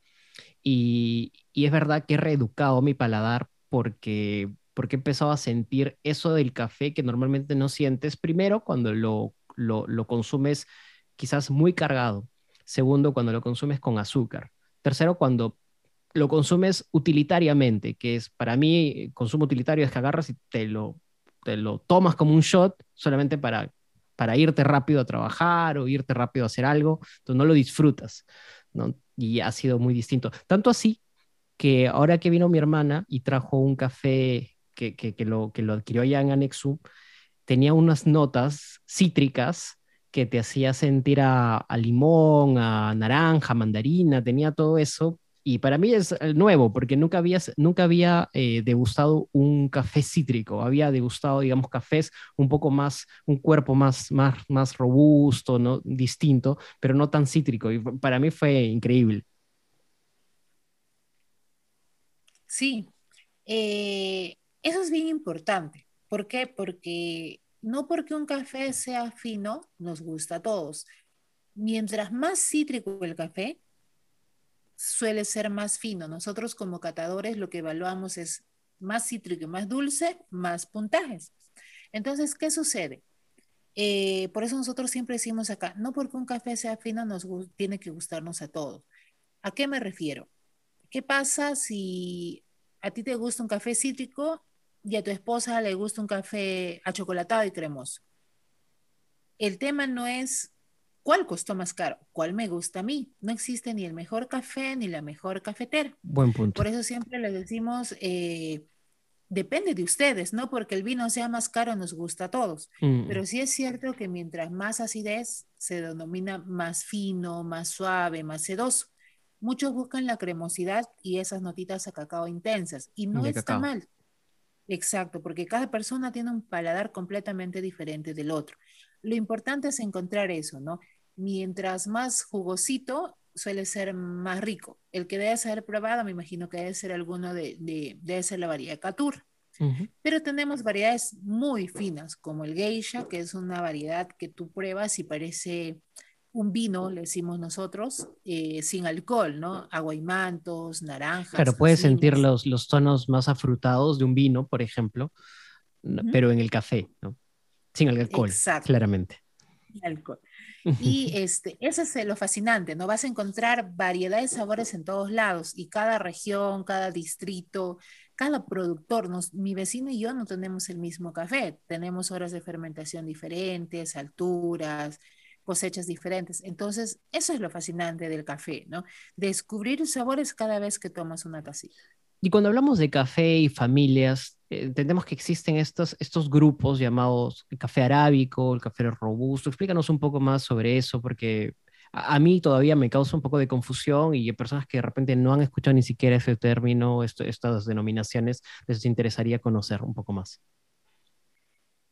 y, es verdad que he reeducado mi paladar porque, porque he empezado a sentir eso del café que normalmente no sientes. Primero, cuando lo, lo, consumes quizás muy cargado. Segundo, cuando lo consumes con azúcar. Tercero, cuando lo consumes utilitariamente, que es para mí, consumo utilitario es que agarras y te lo, te lo tomas como un shot solamente para, para irte rápido a trabajar o irte rápido a hacer algo, entonces no lo disfrutas. ¿no? y ha sido muy distinto. Tanto así que ahora que vino mi hermana y trajo un café que, que, lo, que lo adquirió allá en Anexu, tenía unas notas cítricas que te hacía sentir a, a limón, a naranja, mandarina, tenía todo eso y para mí es eh, nuevo, porque nunca había, nunca había eh, degustado un café cítrico, había degustado, digamos, cafés un poco más, un cuerpo más, más, más robusto, ¿no? distinto, pero no tan cítrico. Y para mí fue increíble. Sí, eh, eso es bien importante. ¿Por qué? Porque no porque un café sea fino, nos gusta a todos. Mientras más cítrico el café, suele ser más fino. Nosotros como catadores lo que evaluamos es más cítrico y más dulce, más puntajes. Entonces, ¿qué sucede? Eh, por eso nosotros siempre decimos acá, no porque un café sea fino nos tiene que gustarnos a todos. ¿A qué me refiero? ¿Qué pasa si a ti te gusta un café cítrico y a tu esposa le gusta un café achocolatado y cremoso? El tema no es ¿Cuál costó más caro? ¿Cuál me gusta a mí? No existe ni el mejor café ni la mejor cafetera. Buen punto. Por eso siempre les decimos, eh, depende de ustedes, no porque el vino sea más caro nos gusta a todos, mm. pero sí es cierto que mientras más acidez se denomina más fino, más suave, más sedoso. Muchos buscan la cremosidad y esas notitas a cacao intensas y no está mal. Exacto, porque cada persona tiene un paladar completamente diferente del otro. Lo importante es encontrar eso, ¿no? Mientras más jugosito, suele ser más rico. El que debe ser probado, me imagino que debe ser alguno de, debe ser la variedad Catur. Pero tenemos variedades muy finas, como el geisha, que es una variedad que tú pruebas y parece un vino, le decimos nosotros, eh, sin alcohol, ¿no? Agua y mantos, naranjas. Claro, puedes sentir los, los tonos más afrutados de un vino, por ejemplo, pero en el café, ¿no? Sin alcohol, claramente. Alcohol. Y este, ese es lo fascinante, ¿no? Vas a encontrar variedad de sabores en todos lados y cada región, cada distrito, cada productor, nos, mi vecino y yo no tenemos el mismo café, tenemos horas de fermentación diferentes, alturas, cosechas diferentes. Entonces, eso es lo fascinante del café, ¿no? Descubrir sabores cada vez que tomas una tacita. Y cuando hablamos de café y familias, eh, entendemos que existen estos, estos grupos llamados el café arábico, el café robusto. Explícanos un poco más sobre eso, porque a, mí todavía me causa un poco de confusión y hay personas que de repente no han escuchado ni siquiera ese término, estas denominaciones, les interesaría conocer un poco más.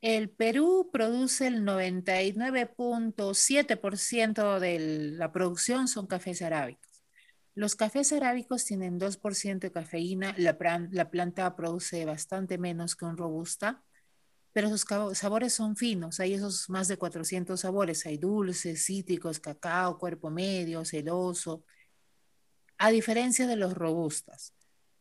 El Perú produce el 99.7% de la producción son cafés arábicos. Los cafés arábicos tienen 2% de cafeína, la, la, planta produce bastante menos que un robusta, pero sus sabores son finos, hay esos más de 400 sabores, hay dulces, cítricos, cacao, cuerpo medio, celoso, a diferencia de los robustas.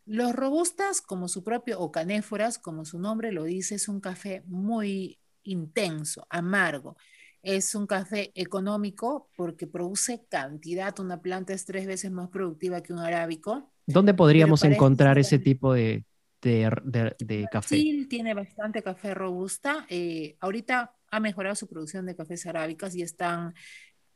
Los robustas, como su propio, o canéforas, como su nombre lo dice, es un café muy intenso, amargo. Es un café económico porque produce cantidad. Una planta es tres veces más productiva que un arábico. ¿Dónde podríamos encontrar ese tipo de, de, café? Brasil tiene bastante café robusta. Eh, ahorita ha mejorado su producción de cafés arábicas y están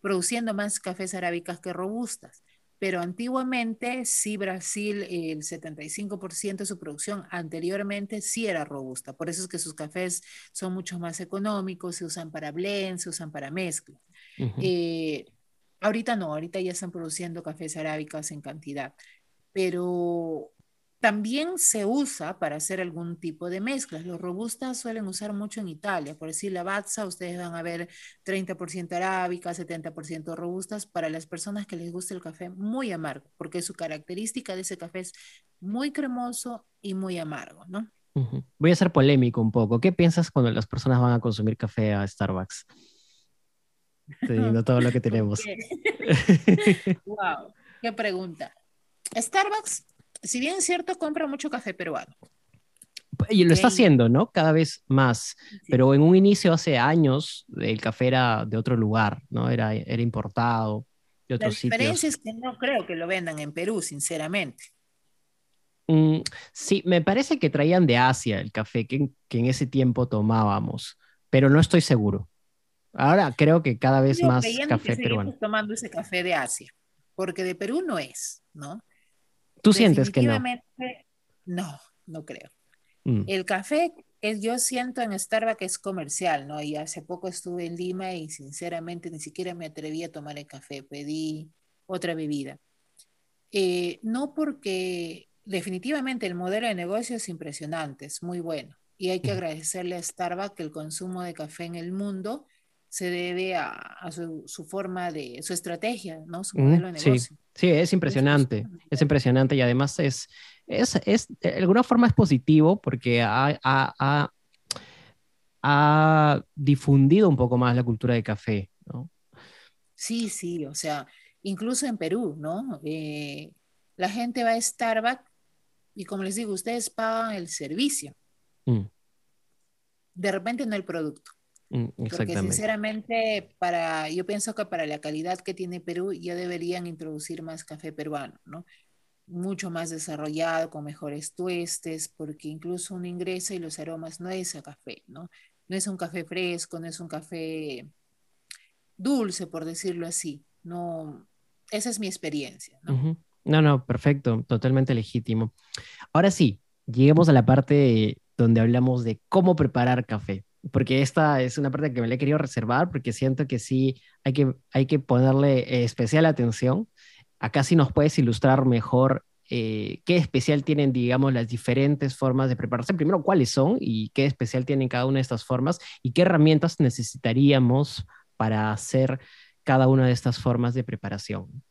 produciendo más cafés arábicas que robustas pero antiguamente sí Brasil, el 75% de su producción anteriormente sí era robusta. Por eso es que sus cafés son mucho más económicos, se usan para blend, se usan para mezcla. Eh, ahorita no, ahorita ya están produciendo cafés arábicas en cantidad, pero también se usa para hacer algún tipo de mezclas. Los robustas suelen usar mucho en Italia. Por decir la Batza, ustedes van a ver 30% arábica, 70% robustas para las personas que les gusta el café muy amargo, porque su característica de ese café es muy cremoso y muy amargo, ¿no? Voy a ser polémico un poco. ¿Qué piensas cuando las personas van a consumir café a Starbucks? Teniendo todo lo que tenemos. wow, qué pregunta. Starbucks si bien es cierto, compra mucho café peruano. Y lo está haciendo, ¿no? Cada vez más. Pero en un inicio, hace años, el café era de otro lugar, ¿no? Era, era importado de otros sitios. La diferencia es que no creo que lo vendan en Perú, sinceramente. Mm, sí, me parece que traían de Asia el café que, que, en ese tiempo tomábamos, pero no estoy seguro. Ahora creo que cada vez más café peruano. tomando ese café de Asia, porque de Perú no es, ¿no? ¿Tú sientes que no? No, no creo. Mm. El café, yo siento en Starbucks que es comercial, ¿no? Y hace poco estuve en Lima y sinceramente ni siquiera me atreví a tomar el café, pedí otra bebida. Eh, no porque definitivamente el modelo de negocio es impresionante, es muy bueno. Y hay que agradecerle a Starbucks que el consumo de café en el mundo se debe a, su, forma de, su estrategia, ¿no? Su modelo de negocio. Sí, es impresionante, es impresionante y además es, es, es de alguna forma es positivo porque ha, ha, ha, difundido un poco más la cultura de café, ¿no? Sí, sí, o sea, incluso en Perú, ¿no? Eh, la gente va a Starbucks y como les digo, ustedes pagan el servicio. Mm. De repente no el producto. Mm, Porque sinceramente, para, yo pienso que para la calidad que tiene Perú ya deberían introducir más café peruano, ¿no? Mucho más desarrollado, con mejores tuestes, porque incluso uno ingresa y los aromas no es a café, ¿no? No es un café fresco, no es un café dulce, por decirlo así. No, esa es mi experiencia, ¿no? No, no, perfecto, totalmente legítimo. Ahora sí, lleguemos a la parte donde hablamos de cómo preparar café porque esta es una parte que me la he querido reservar porque siento que sí hay que, hay que ponerle eh, especial atención. Acá sí nos puedes ilustrar mejor eh, qué especial tienen, digamos, las diferentes formas de prepararse. Primero, cuáles son y qué especial tienen cada una de estas formas y qué herramientas necesitaríamos para hacer cada una de estas formas de preparación.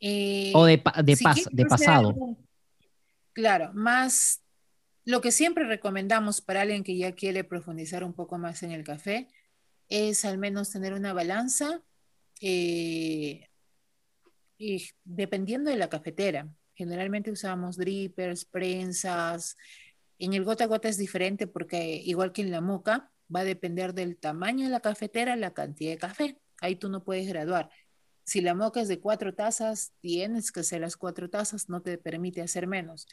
Eh, o de, de, de pasado. claro, más lo que siempre recomendamos para alguien que ya quiere profundizar un poco más en el café es al menos tener una balanza eh, y dependiendo de la cafetera. Generalmente usamos drippers, prensas. En el gota a gota es diferente porque igual que en la moca, va a depender del tamaño de la cafetera, la cantidad de café. Ahí tú no puedes graduar. Si la moca es de cuatro tazas, tienes que hacer las cuatro tazas, no te permite hacer menos.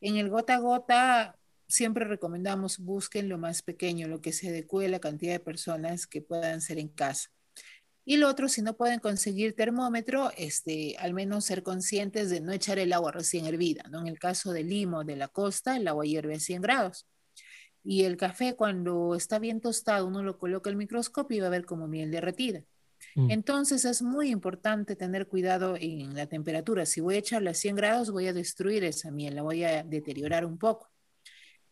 En el gota a gota siempre recomendamos busquen lo más pequeño, lo que se adecue a la cantidad de personas que puedan ser en casa. Y lo otro, si no pueden conseguir termómetro, este, al menos ser conscientes de no echar el agua recién hervida. ¿no? En el caso del limo de la costa, el agua hierve a 100 grados. Y el café, cuando está bien tostado, uno lo coloca al microscopio y va a ver como miel derretida. Mm. Entonces es muy importante tener cuidado en la temperatura. Si voy a echarle a 100 grados, voy a destruir esa miel, la voy a deteriorar un poco.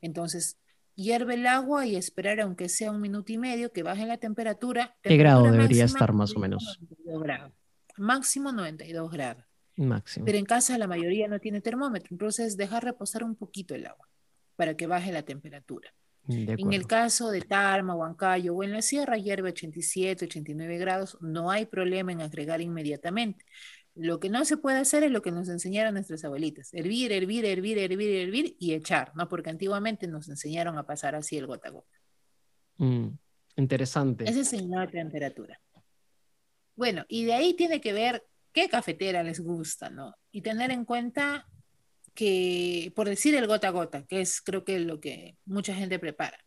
Entonces, hierve el agua y esperar aunque sea un minuto y medio que baje la temperatura. ¿Qué grado debería máxima, estar más o menos? 92 grados. Máximo 92 grados. Máximo. Pero en casa la mayoría no tiene termómetro, entonces dejar reposar un poquito el agua para que baje la temperatura. De En el caso de Tarma, Huancayo o en la sierra hierve 87, 89 grados, no hay problema en agregar inmediatamente. Lo que no se puede hacer es lo que nos enseñaron nuestras abuelitas, hervir, hervir, hervir, hervir, hervir y echar, ¿no? Porque antiguamente nos enseñaron a pasar así el gota a gota. Mm, interesante. Esa es la temperatura. Bueno, y de ahí tiene que ver qué cafetera les gusta, ¿no? Y tener en cuenta que, por decir el gota a gota, que es creo que lo que mucha gente prepara.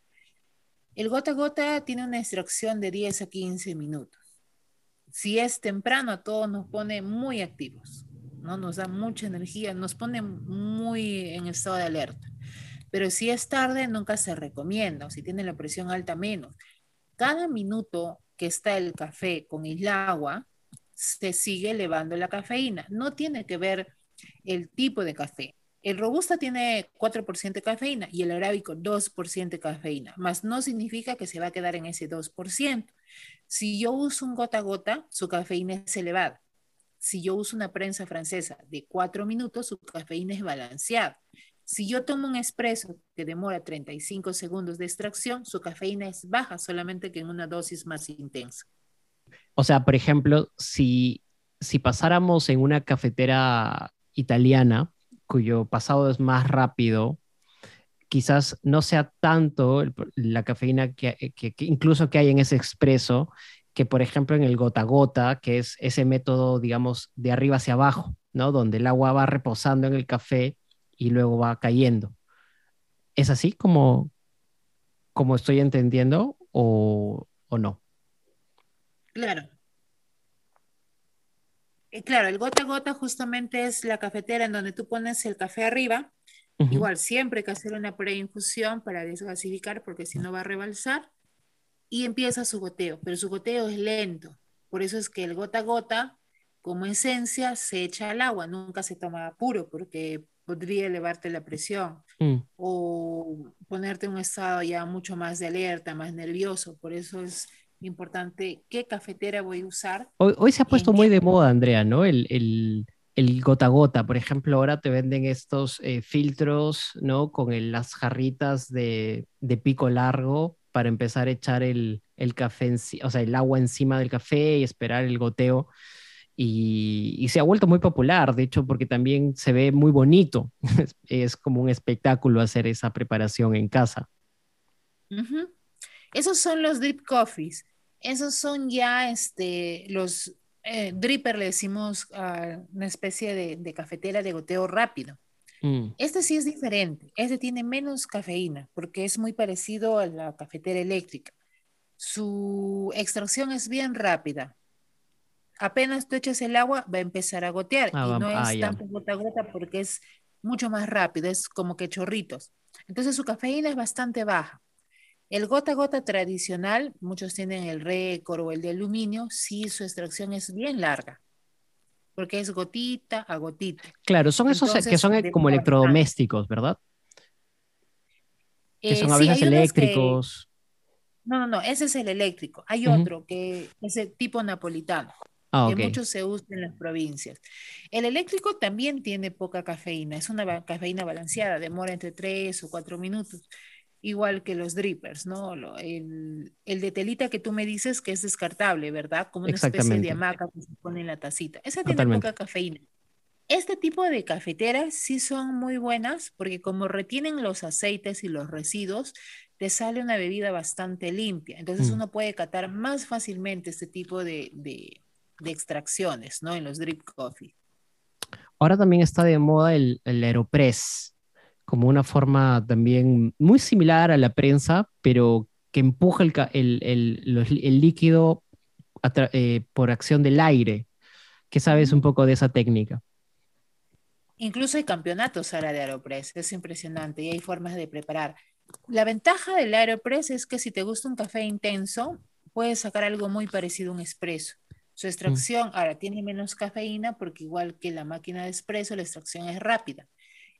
El gota a gota tiene una extracción de 10 a 15 minutos. Si es temprano, a todos nos pone muy activos, ¿no? Nos da mucha energía, nos pone muy en estado de alerta. Pero si es tarde, nunca se recomienda, o si tiene la presión alta, menos. Cada minuto que está el café con el agua, se sigue elevando la cafeína. No tiene que ver el tipo de café. El robusta tiene 4% de cafeína y el arábico 2% de cafeína, más no significa que se va a quedar en ese 2%. Si yo uso un gota a gota, su cafeína es elevada. Si yo uso una prensa francesa de 4 minutos, su cafeína es balanceada. Si yo tomo un espresso que demora 35 segundos de extracción, su cafeína es baja, solamente que en una dosis más intensa. O sea, por ejemplo, si, si pasáramos en una cafetera italiana, cuyo pasado es más rápido, quizás no sea tanto la cafeína que, que- incluso que hay en ese expreso, que por ejemplo en el gota gota, que es ese método, digamos, de arriba hacia abajo, ¿no? Donde el agua va reposando en el café y luego va cayendo. ¿Es así como, como estoy entendiendo o, o no? Claro. Eh, Claro, el gota a gota justamente es la cafetera en donde tú pones el café arriba. Igual, siempre hay que hacer una preinfusión para desgasificar porque si no va a rebalsar. Y empieza su goteo, pero su goteo es lento. Por eso es que el gota a gota, como esencia, se echa al agua, nunca se toma puro porque podría elevarte la presión Mm. o ponerte en un estado ya mucho más de alerta, más nervioso. Por eso es importante qué cafetera voy a usar. Hoy, hoy se ha puesto en muy de moda, Andrea, ¿no? El, el, el gota a gota. Por ejemplo, ahora te venden estos eh, filtros, ¿no? Con el- las jarritas de, de pico largo para empezar a echar el, el café, enci- o sea, el agua encima del café y esperar el goteo. Y, y se ha vuelto muy popular, de hecho, porque también se ve muy bonito. Es, es como un espectáculo hacer esa preparación en casa. Ujú. Esos son los drip coffees. Esos son ya este, los eh, dripper, le decimos a una especie de, de cafetera de goteo rápido. Mm, Este sí es diferente. Este tiene menos cafeína porque es muy parecido a la cafetera eléctrica. Su extracción es bien rápida. Apenas tú echas el agua, va a empezar a gotear. Ah, y no ah, es ya. tanto gota a gota porque es mucho más rápido, es como que chorritos. Entonces su cafeína es bastante baja. El gota a gota tradicional, muchos tienen el récord o el de aluminio, sí su extracción es bien larga, porque es gotita a gotita. Claro, son esos que son como electrodomésticos, ¿verdad? Que Eh, son a veces que- eléctricos. No, no, no, ese es el eléctrico. Hay otro que es el tipo napolitano, Ah, que muchos se usa en las provincias. El eléctrico también tiene poca cafeína, es una cafeína balanceada, demora entre 3 o 4 minutos, igual que los drippers, ¿no? El, el de telita que tú me dices que es descartable, ¿verdad? Como una especie de hamaca que se pone en la tacita. Esa tiene Totalmente. poca cafeína. Este tipo de cafeteras sí son muy buenas porque como retienen los aceites y los residuos, te sale una bebida bastante limpia. Entonces Mm. uno puede catar más fácilmente este tipo de, de- de extracciones, ¿no? En los drip coffee. Ahora también está de moda el, el Aeropress, como una forma también muy similar a la prensa, pero que empuja el, el- el- líquido eh, por acción del aire. ¿Qué sabes un poco de esa técnica? Incluso hay campeonatos ahora de Aeropress, es impresionante y hay formas de preparar. La ventaja del Aeropress es que si te gusta un café intenso, puedes sacar algo muy parecido a un espresso. Su extracción ahora tiene menos cafeína porque igual que la máquina de espresso, la extracción es rápida.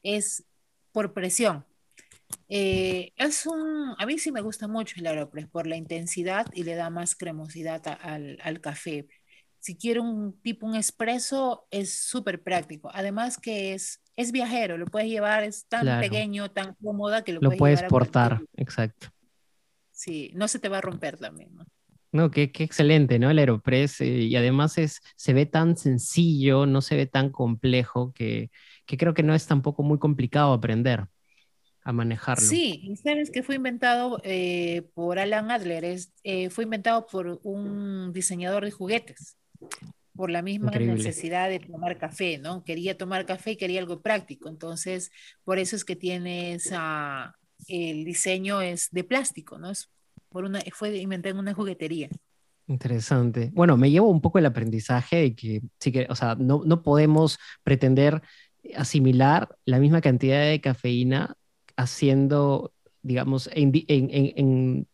Es por presión. Eh, es un, a mí sí me gusta mucho el Aeropress por la intensidad y le da más cremosidad al, al, café. Si quiero un tipo, un espresso, es súper práctico. Además que es, es viajero, lo puedes llevar, es tan pequeño, tan cómoda que lo, lo puedes, portar, exacto. Sí, no se te va a romper también, ¿no? No, qué, qué, excelente, ¿no? El Aeropress eh, y además es, se ve tan sencillo, no se ve tan complejo que, que creo que no es tampoco muy complicado aprender a manejarlo. Sí, sabes que fue inventado eh, por Alan Adler, es, eh, fue inventado por un diseñador de juguetes, por la misma necesidad de tomar café, ¿no? Quería tomar café y quería algo práctico, entonces por eso es que tiene esa, el diseño es de plástico, ¿no? Es fue inventado en una juguetería. Interesante. Bueno, me llevo un poco el aprendizaje de que, sí que o sea, no, no podemos pretender asimilar la misma cantidad de cafeína haciendo, digamos, en,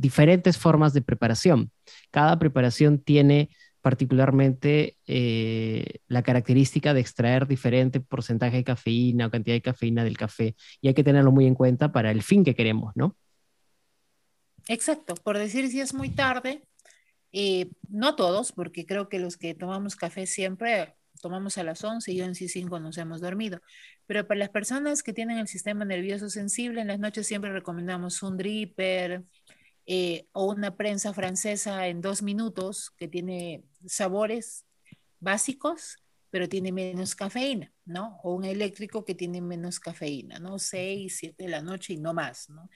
diferentes formas de preparación. Cada preparación tiene particularmente eh, la característica de extraer diferente porcentaje de cafeína o cantidad de cafeína del café y hay que tenerlo muy en cuenta para el fin que queremos, ¿no? Exacto, por decir si es muy tarde, eh, no todos, porque creo que los que tomamos café siempre tomamos a las 11 y 11 y 5 nos hemos dormido. Pero para las personas que tienen el sistema nervioso sensible, en las noches siempre recomendamos un dripper eh, o una prensa francesa en dos minutos que tiene sabores básicos, pero tiene menos cafeína, ¿no? O un eléctrico que tiene menos cafeína, ¿no? 6, 7 de la noche y no más, ¿no?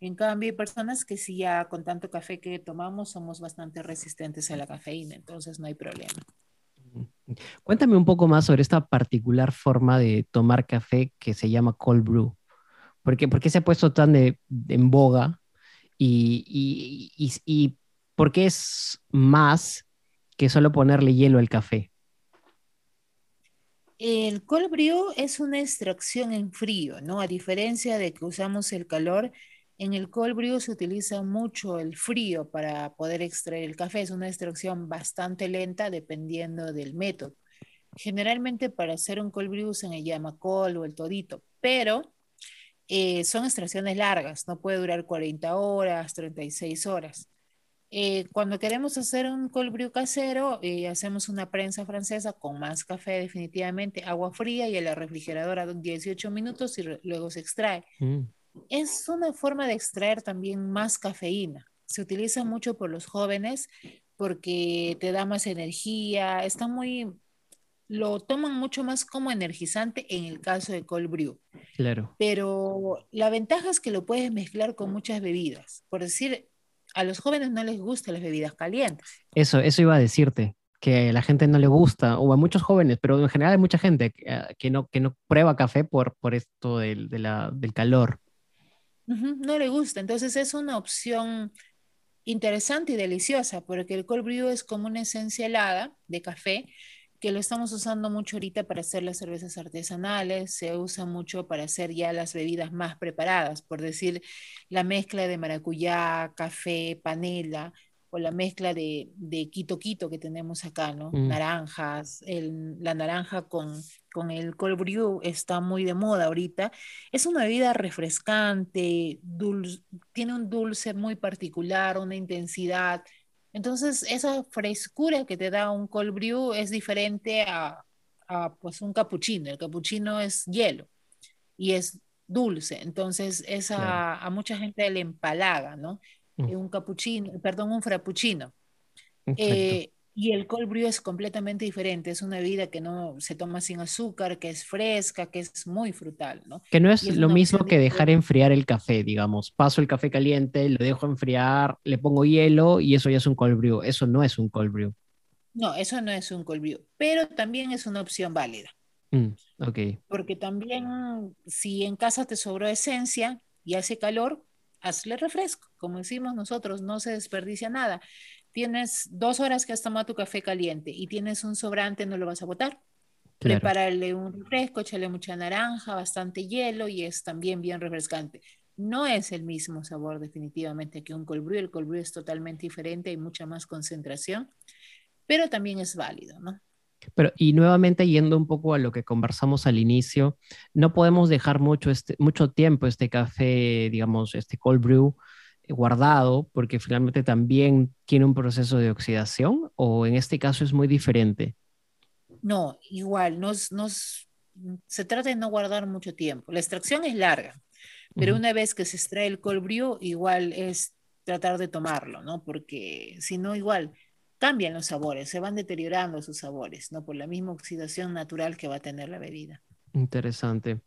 En cambio, hay personas que sí ya con tanto café que tomamos somos bastante resistentes a la cafeína, entonces no hay problema. Cuéntame un poco más sobre esta particular forma de tomar café que se llama cold brew. ¿Por qué, se ha puesto tan de, en boga? Y, y, por qué es más que solo ponerle hielo al café? El cold brew es una extracción en frío, ¿no? A diferencia de que usamos el calor, en el cold brew se utiliza mucho el frío para poder extraer el café. Es una extracción bastante lenta dependiendo del método. Generalmente para hacer un cold brew se le llama cold o el todito, pero eh, son extracciones largas, no puede durar 40 horas, 36 horas. Eh, cuando queremos hacer un cold brew casero, eh, hacemos una prensa francesa con más café definitivamente, agua fría y a la refrigeradora 18 minutos y luego se extrae. Mm es una forma de extraer también más cafeína. Se utiliza mucho por los jóvenes porque te da más energía, está muy, lo toman mucho más como energizante en el caso de cold brew. Claro. Pero la ventaja es que lo puedes mezclar con muchas bebidas. Por decir, a los jóvenes no les gustan las bebidas calientes. Eso, eso iba a decirte, que a la gente no le gusta, o a muchos jóvenes, pero en general hay mucha gente que, eh, no, que no prueba café por, por esto del, del calor no le gusta. Entonces es una opción interesante y deliciosa porque el cold brew es como una esencia helada de café que lo estamos usando mucho ahorita para hacer las cervezas artesanales, se usa mucho para hacer ya las bebidas más preparadas, por decir la mezcla de maracuyá, café, panela, o la mezcla de, de quito quito que tenemos acá, ¿no? Mm. Naranjas, el, la naranja con, con el cold brew está muy de moda ahorita. Es una bebida refrescante, tiene un dulce muy particular, una intensidad. Entonces, esa frescura que te da un cold brew es diferente a, a pues, un cappuccino. El cappuccino es hielo y es dulce. Entonces, esa, a mucha gente le empalaga, ¿no? Mm. un cappuccino, perdón, un frappuccino. Eh, y el cold brew es completamente diferente, es una bebida que no se toma sin azúcar, que es fresca, que es muy frutal, ¿no? Que no es, lo mismo que dejar enfriar el café, digamos. Paso el café caliente, lo dejo enfriar, le pongo hielo y eso ya es un cold brew. Eso no es un cold brew. No, eso no es un cold brew, pero también es una opción válida. Mm, Porque también si en casa te sobró esencia y hace calor, hazle refresco, como decimos nosotros, no se desperdicia nada. Tienes dos horas que has tomado tu café caliente y tienes un sobrante, no lo vas a botar. Prepárale un refresco, échale mucha naranja, bastante hielo y es también bien refrescante. No es el mismo sabor definitivamente que un cold brew. El cold brew es totalmente diferente, hay mucha más concentración, pero también es válido, ¿no? Pero, y nuevamente yendo un poco a lo que conversamos al inicio, no podemos dejar mucho, este, mucho tiempo este café, digamos, este cold brew eh, guardado, porque finalmente también tiene un proceso de oxidación, o en este caso es muy diferente. No, igual, nos, nos, se trata de no guardar mucho tiempo. La extracción es larga, pero una vez que se extrae el cold brew, igual es tratar de tomarlo, ¿no? Porque si no, igual cambian los sabores, se van deteriorando sus sabores, ¿no? Por la misma oxidación natural que va a tener la bebida. Interesante.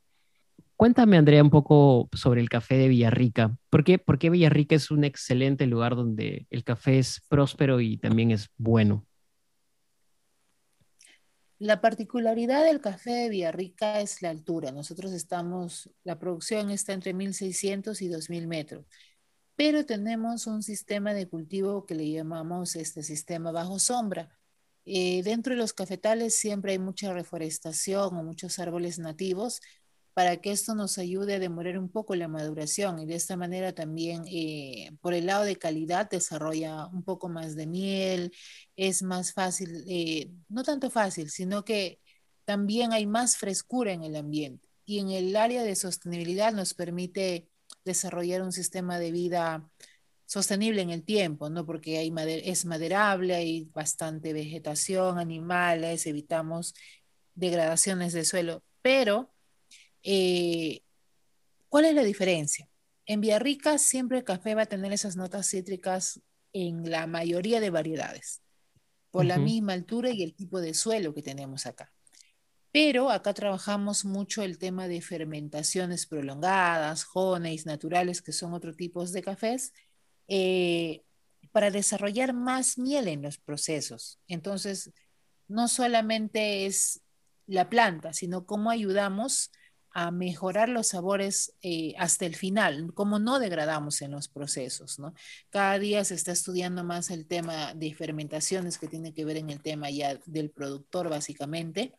Cuéntame, Andrea, un poco sobre el café de Villarrica. ¿Por qué, ¿Por qué Villarrica es un excelente lugar donde el café es próspero y también es bueno? La particularidad del café de Villarrica es la altura. Nosotros estamos, la producción está entre 1600 y 2000 metros pero tenemos un sistema de cultivo que le llamamos este sistema bajo sombra. Eh, dentro de los cafetales siempre hay mucha reforestación o muchos árboles nativos para que esto nos ayude a demorar un poco la maduración y de esta manera también eh, por el lado de calidad desarrolla un poco más de miel, es más fácil, eh, no tanto fácil, sino que también hay más frescura en el ambiente y en el área de sostenibilidad nos permite desarrollar un sistema de vida sostenible en el tiempo, ¿no? Porque hay es maderable, hay bastante vegetación, animales, evitamos degradaciones de suelo. Pero, eh, ¿cuál es la diferencia? En Villarrica siempre el café va a tener esas notas cítricas en la mayoría de variedades, por la misma altura y el tipo de suelo que tenemos acá. Pero acá trabajamos mucho el tema de fermentaciones prolongadas, honeys naturales, que son otro tipos de cafés, eh, para desarrollar más miel en los procesos. Entonces, no solamente es la planta, sino cómo ayudamos a mejorar los sabores eh, hasta el final, cómo no degradamos en los procesos. Cada día se está estudiando más el tema de fermentaciones que tiene que ver en el tema ya del productor básicamente,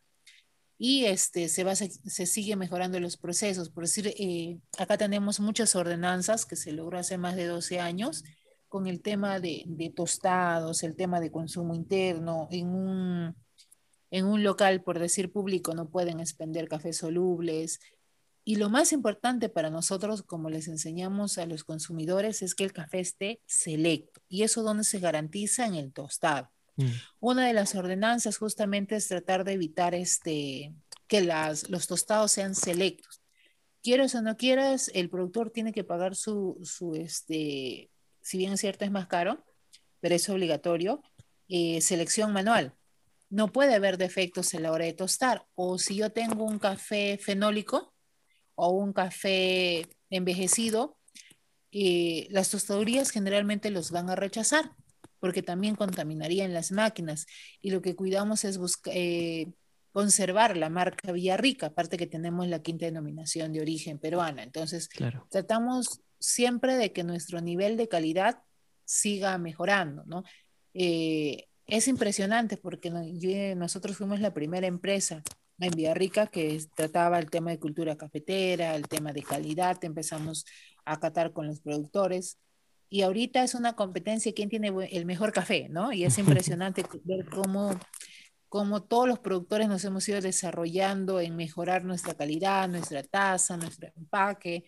y este, se, va, se, sigue mejorando los procesos. Por decir, eh, acá tenemos muchas ordenanzas que se logró hace más de 12 años con el tema de, de tostados, el tema de consumo interno. En un, en un local, por decir público, no pueden expender cafés solubles. Y lo más importante para nosotros, como les enseñamos a los consumidores, es que el café esté selecto. Y eso donde se garantiza en el tostado. Mm. Una de las ordenanzas justamente es tratar de evitar este, que las, los tostados sean selectos. Quieras o no quieras, el productor tiene que pagar su, su este, si bien es cierto es más caro, pero es obligatorio, eh, selección manual. No puede haber defectos en la hora de tostar. O si yo tengo un café fenólico o un café envejecido, eh, las tostadurías generalmente los van a rechazar porque también contaminarían las máquinas. Y lo que cuidamos es eh, conservar la marca Villarrica, aparte que tenemos la quinta denominación de origen peruana. Entonces, tratamos siempre de que nuestro nivel de calidad siga mejorando, ¿no? Eh, es impresionante porque nosotros fuimos la primera empresa en Villarrica que trataba el tema de cultura cafetera, el tema de calidad, empezamos a catar con los productores y ahorita es una competencia quién tiene el mejor café, ¿no? Y es impresionante ver cómo, cómo todos los productores nos hemos ido desarrollando en mejorar nuestra calidad, nuestra taza, nuestro empaque,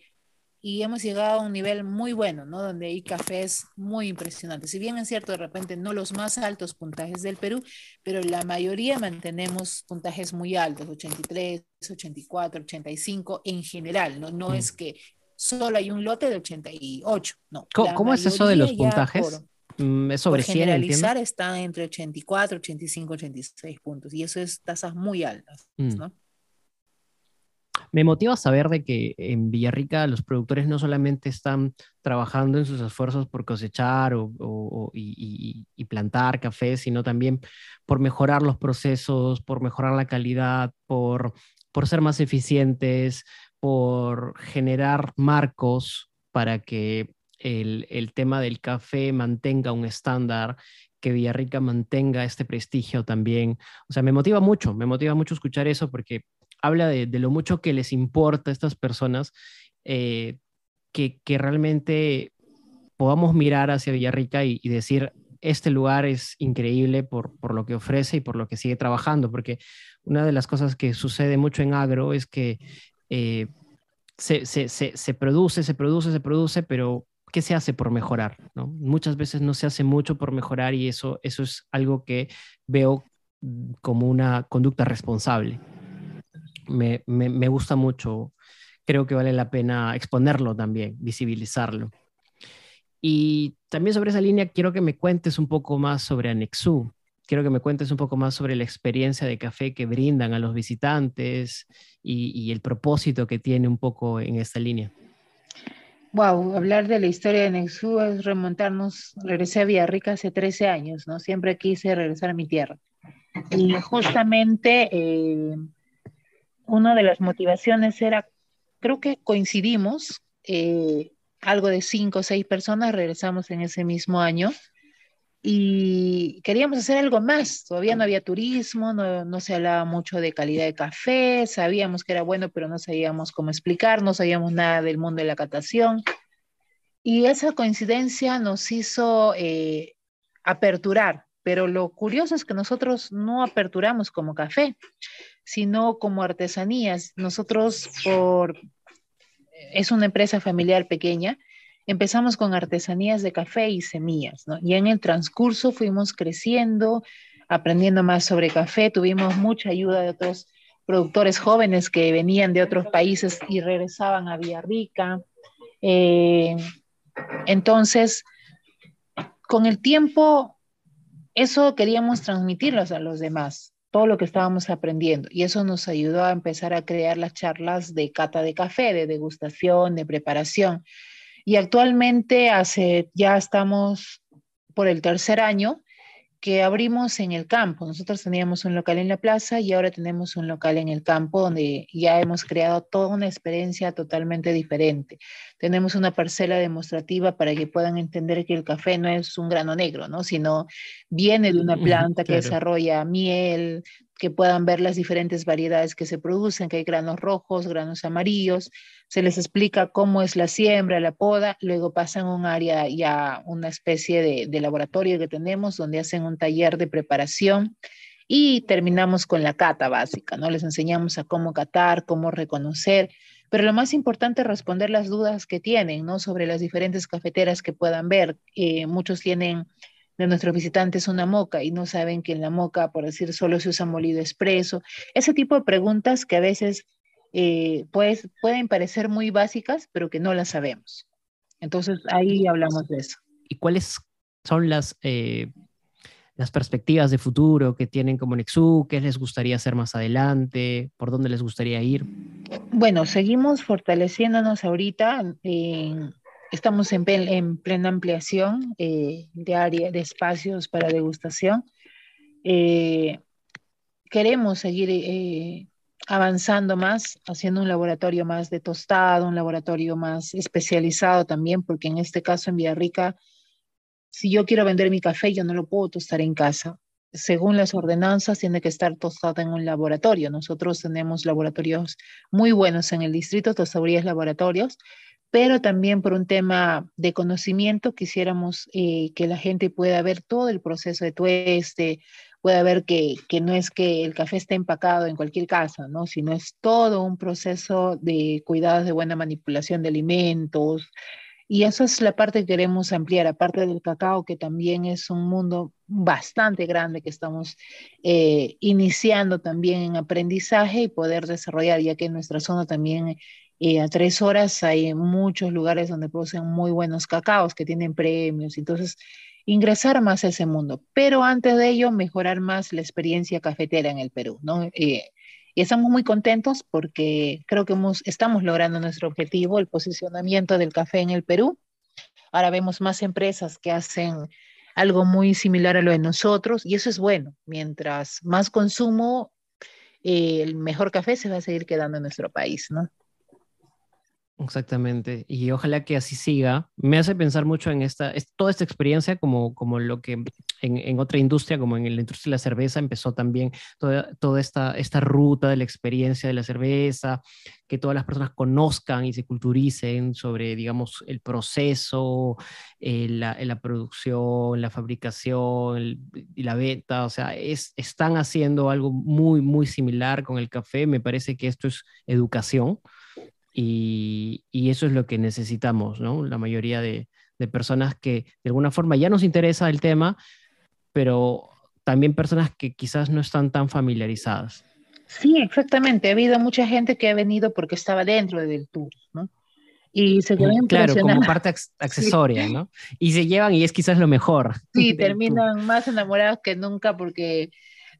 y hemos llegado a un nivel muy bueno, ¿no? Donde hay cafés muy impresionantes. Si bien es cierto, de repente no los más altos puntajes del Perú, pero la mayoría mantenemos puntajes muy altos, 83, 84, 85 en general, ¿no? No mm. es que solo hay un lote de 88. No, ¿Cómo, es eso de los puntajes? Mm, ¿Es sobre por generalizar está entre 84, 85, 86 puntos y eso es tasas muy altas. Mm. ¿no? Me motiva saber de que en Villarrica los productores no solamente están trabajando en sus esfuerzos por cosechar o, y, y, plantar café, sino también por mejorar los procesos, por mejorar la calidad, por, por ser más eficientes, por generar marcos para que el, tema del café mantenga un estándar, que Villarrica mantenga este prestigio también. O sea, me motiva mucho, me motiva mucho escuchar eso porque habla de, lo mucho que les importa a estas personas, eh, que, realmente podamos mirar hacia Villarrica y, decir, este lugar es increíble por, por lo que ofrece y por lo que sigue trabajando, porque una de las cosas que sucede mucho en agro es que eh, se, se, se, se, produce, se produce, se produce, pero ¿qué se hace por mejorar? ¿no? Muchas veces no se hace mucho por mejorar y eso, eso es algo que veo como una conducta responsable. Me, me, me gusta mucho, creo que vale la pena exponerlo también, visibilizarlo. Y también sobre esa línea quiero que me cuentes un poco más sobre Anexu. Quiero que me cuentes un poco más sobre la experiencia de café que brindan a los visitantes y, y el propósito que tiene un poco en esta línea. Wow, hablar de la historia de Nexu es remontarnos, regresé a Villarrica hace 13 años, ¿no? Siempre quise regresar a mi tierra. Y justamente eh, una de las motivaciones era, creo que coincidimos, eh, algo de cinco o seis personas regresamos en ese mismo año y queríamos hacer algo más. Todavía no había turismo, no, no, se hablaba mucho de calidad de café, sabíamos que era bueno, pero no sabíamos cómo explicar, no sabíamos nada del mundo de la catación. Y esa coincidencia nos hizo eh, aperturar, pero lo curioso es que nosotros no aperturamos como café, sino como artesanías. Nosotros, por, es una empresa familiar pequeña, empezamos con artesanías de café y semillas, ¿no? Y en el transcurso fuimos creciendo, aprendiendo más sobre café, tuvimos mucha ayuda de otros productores jóvenes que venían de otros países y regresaban a Villarrica. Eh, entonces, con el tiempo, eso queríamos transmitirlos a los demás, todo lo que estábamos aprendiendo. Y eso nos ayudó a empezar a crear las charlas de cata de café, de degustación, de preparación. Y actualmente hace, ya estamos por el tercer año que abrimos en el campo. Nosotros teníamos un local en la plaza y ahora tenemos un local en el campo donde ya hemos creado toda una experiencia totalmente diferente. Tenemos una parcela demostrativa para que puedan entender que el café no es un grano negro, ¿no? sino viene de una planta que desarrolla miel, que puedan ver las diferentes variedades que se producen, que hay granos rojos, granos amarillos, se les explica cómo es la siembra, la poda, luego pasan a un área ya, una especie de, laboratorio que tenemos donde hacen un taller de preparación y terminamos con la cata básica, ¿no? Les enseñamos a cómo catar, cómo reconocer, pero lo más importante es responder las dudas que tienen, ¿no? Sobre las diferentes cafeteras que puedan ver. Eh, muchos tienen de nuestros visitantes una moca y no saben que en la moca, por decir, solo se usa molido expreso. Ese tipo de preguntas que a veces eh, pues, pueden parecer muy básicas, pero que no las sabemos. Entonces ahí hablamos de eso. ¿Y cuáles son las, eh, las perspectivas de futuro que tienen como Nexu? ¿Qué les gustaría hacer más adelante? ¿Por dónde les gustaría ir? Bueno, seguimos fortaleciéndonos ahorita. Eh, estamos en, en, plena ampliación eh, de área, de espacios para degustación. Eh, queremos seguir avanzando más, haciendo un laboratorio más de tostado, un laboratorio más especializado también, porque en este caso en Villarrica, si yo quiero vender mi café, yo no lo puedo tostar en casa. Según las ordenanzas, tiene que estar tostado en un laboratorio. Nosotros tenemos laboratorios muy buenos en el distrito, tostadurías laboratorios, pero también por un tema de conocimiento quisiéramos eh, que la gente pueda ver todo el proceso de tueste, puede ver que, que, no es que el café esté empacado en cualquier casa, ¿no? sino es todo un proceso de cuidados de buena manipulación de alimentos. Y esa es la parte que queremos ampliar, aparte del cacao, que también es un mundo bastante grande que estamos eh, iniciando también en aprendizaje y poder desarrollar, ya que en nuestra zona también eh, a tres horas hay muchos lugares donde producen muy buenos cacaos que tienen premios. Entonces, ingresar más a ese mundo, pero antes de ello mejorar más la experiencia cafetera en el Perú, ¿no? Eh, y estamos muy contentos porque creo que hemos, estamos logrando nuestro objetivo, el posicionamiento del café en el Perú. Ahora vemos más empresas que hacen algo muy similar a lo de nosotros y eso es bueno. Mientras más consumo, eh, el mejor café se va a seguir quedando en nuestro país, ¿no? Exactamente, y ojalá que así siga. Me hace pensar mucho en esta, toda esta experiencia como, como lo que en, otra industria, como en la industria de la cerveza, empezó también toda, toda esta, esta ruta de la experiencia de la cerveza, que todas las personas conozcan y se culturicen sobre, digamos, el proceso, eh, la, la, producción, la fabricación y la venta. O sea, es, están haciendo algo muy, muy similar con el café. Me parece que esto es educación y, eso es lo que necesitamos, ¿no? La mayoría de, personas que de alguna forma ya nos interesa el tema, pero también personas que quizás no están tan familiarizadas. Sí, exactamente. Ha habido mucha gente que ha venido porque estaba dentro del tour, ¿no? Y se quedan Claro, como parte accesoria, ¿no? Y se llevan y es quizás lo mejor. Sí, terminan más enamorados que nunca porque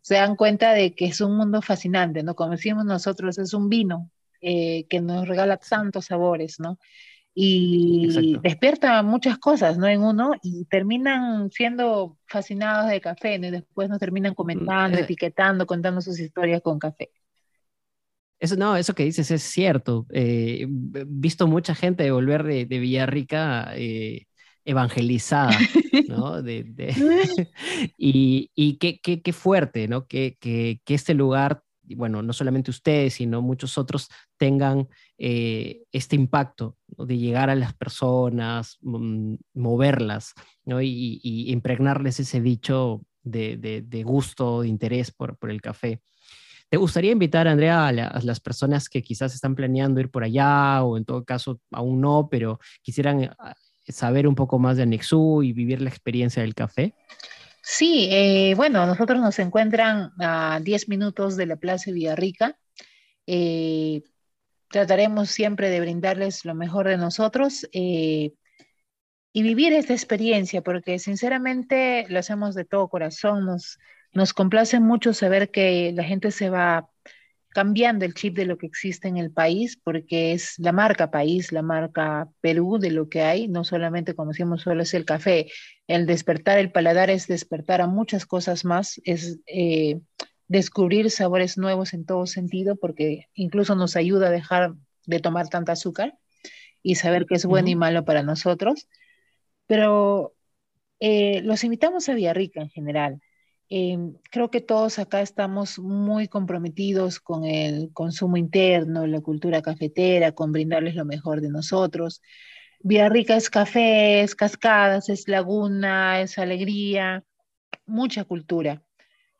se dan cuenta de que es un mundo fascinante, ¿no? Como decimos nosotros, es un vino, eh, que nos regala tantos sabores, ¿no? Y despierta muchas cosas, ¿no? En uno y terminan siendo fascinados de café, ¿no? Y después nos terminan comentando, mm, eh. etiquetando, contando sus historias con café. Eso no, eso que dices es cierto. He eh, visto mucha gente volver de, de Villarrica evangelizada, ¿no? y, y qué, qué, qué, fuerte, ¿no? Que, que, que, este lugar bueno, no solamente ustedes, sino muchos otros tengan eh, este impacto de llegar a las personas, mm, moverlas y, impregnarles ese dicho de, gusto, de interés por, el café. ¿Te gustaría invitar, Andrea, a, las personas que quizás están planeando ir por allá o en todo caso aún no, pero quisieran eh, saber un poco más de Anexu y vivir la experiencia del café? Sí, eh, bueno, nosotros nos encuentran a 10 minutos de la Plaza Villarrica. Eh, trataremos siempre de brindarles lo mejor de nosotros eh, y vivir esta experiencia, porque sinceramente lo hacemos de todo corazón. Nos, nos complace mucho saber que la gente se va cambiando el chip de lo que existe en el país, porque es la marca país, la marca Perú de lo que hay, no solamente como decimos solo es el café, el despertar el paladar es despertar a muchas cosas más, es eh, descubrir sabores nuevos en todo sentido, porque incluso nos ayuda a dejar de tomar tanta azúcar y saber qué es bueno y malo para nosotros. Pero eh, los invitamos a Villarrica en general. Em, creo que todos acá estamos muy comprometidos con el consumo interno, la cultura cafetera, con brindarles lo mejor de nosotros. Villarrica es café, es cascadas, es laguna, es alegría, mucha cultura.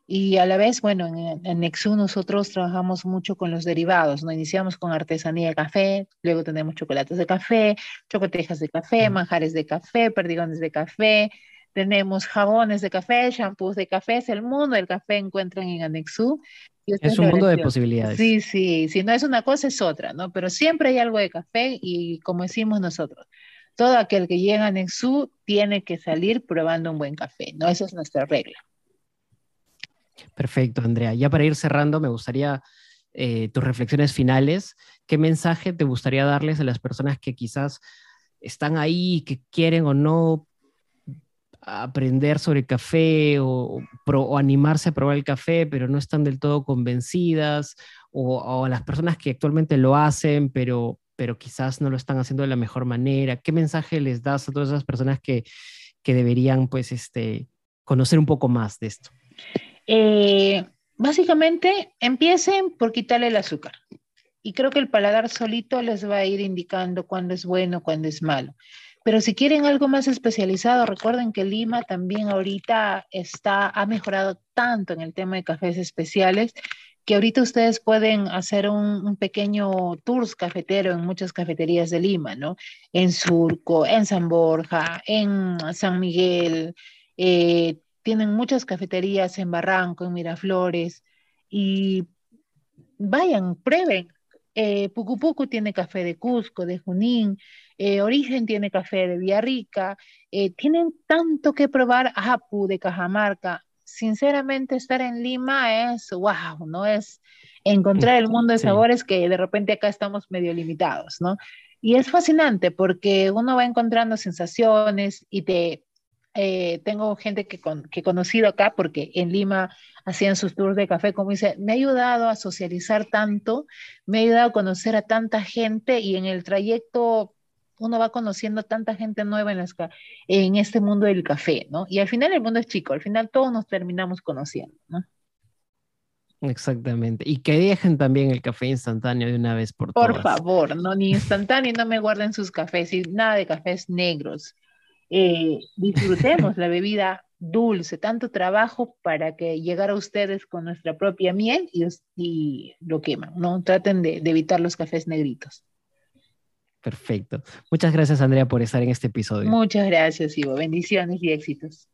Y a la vez, bueno, en, en Nexu nosotros trabajamos mucho con los derivados, ¿no? Iniciamos con artesanía de café, luego tenemos chocolates de café, chocotejas de café, manjares de café, perdigones de café, tenemos jabones de café, shampoos de café, es el mundo del café encuentran en Anexu. es un mundo de posibilidades. Sí, sí, si no es una cosa es otra, ¿no? Pero siempre hay algo de café y como decimos nosotros, todo aquel que llega a Anexu tiene que salir probando un buen café, ¿no? Esa es nuestra regla. Perfecto, Andrea. Ya para ir cerrando, me gustaría eh, tus reflexiones finales. ¿Qué mensaje te gustaría darles a las personas que quizás están ahí, que quieren o no aprender sobre café o, animarse a probar el café, pero no están del todo convencidas, o, a las personas que actualmente lo hacen, pero, pero quizás no lo están haciendo de la mejor manera. ¿Qué mensaje les das a todas esas personas que, que deberían pues, este, conocer un poco más de esto? Eh, básicamente, empiecen por quitarle el azúcar. Y creo que el paladar solito les va a ir indicando cuándo es bueno, cuándo es malo. Pero si quieren algo más especializado, recuerden que Lima también ahorita está, ha mejorado tanto en el tema de cafés especiales que ahorita ustedes pueden hacer un, pequeño tours cafetero en muchas cafeterías de Lima, ¿no? En Surco, en San Borja, en San Miguel, eh, tienen muchas cafeterías en Barranco, en Miraflores, y vayan, prueben. Eh, Pucu Pucu tiene café de Cusco, de Junín, eh, Origen tiene café de Villarrica, eh, tienen tanto que probar Apu de Cajamarca. Sinceramente, estar en Lima es wow, ¿no? Es encontrar el mundo de sabores que de repente acá estamos medio limitados, ¿no? Y es fascinante porque uno va encontrando sensaciones y te eh, tengo gente que, que he conocido acá porque en Lima hacían sus tours de café, como dice, me ha ayudado a socializar tanto, me ha ayudado a conocer a tanta gente y en el trayecto uno va conociendo tanta gente nueva en, las, en este mundo del café, ¿no? Y al final el mundo es chico, al final todos nos terminamos conociendo, ¿no? Exactamente. Y que dejen también el café instantáneo de una vez por todas. Por favor, no, ni instantáneo, no me guarden sus cafés, y nada de cafés negros. Eh, disfrutemos la bebida dulce, tanto trabajo para que llegar a ustedes con nuestra propia miel y, lo queman, ¿no? Traten de, de evitar los cafés negritos. Perfecto. Muchas gracias, Andrea, por estar en este episodio. Muchas gracias, Ivo. Bendiciones y éxitos.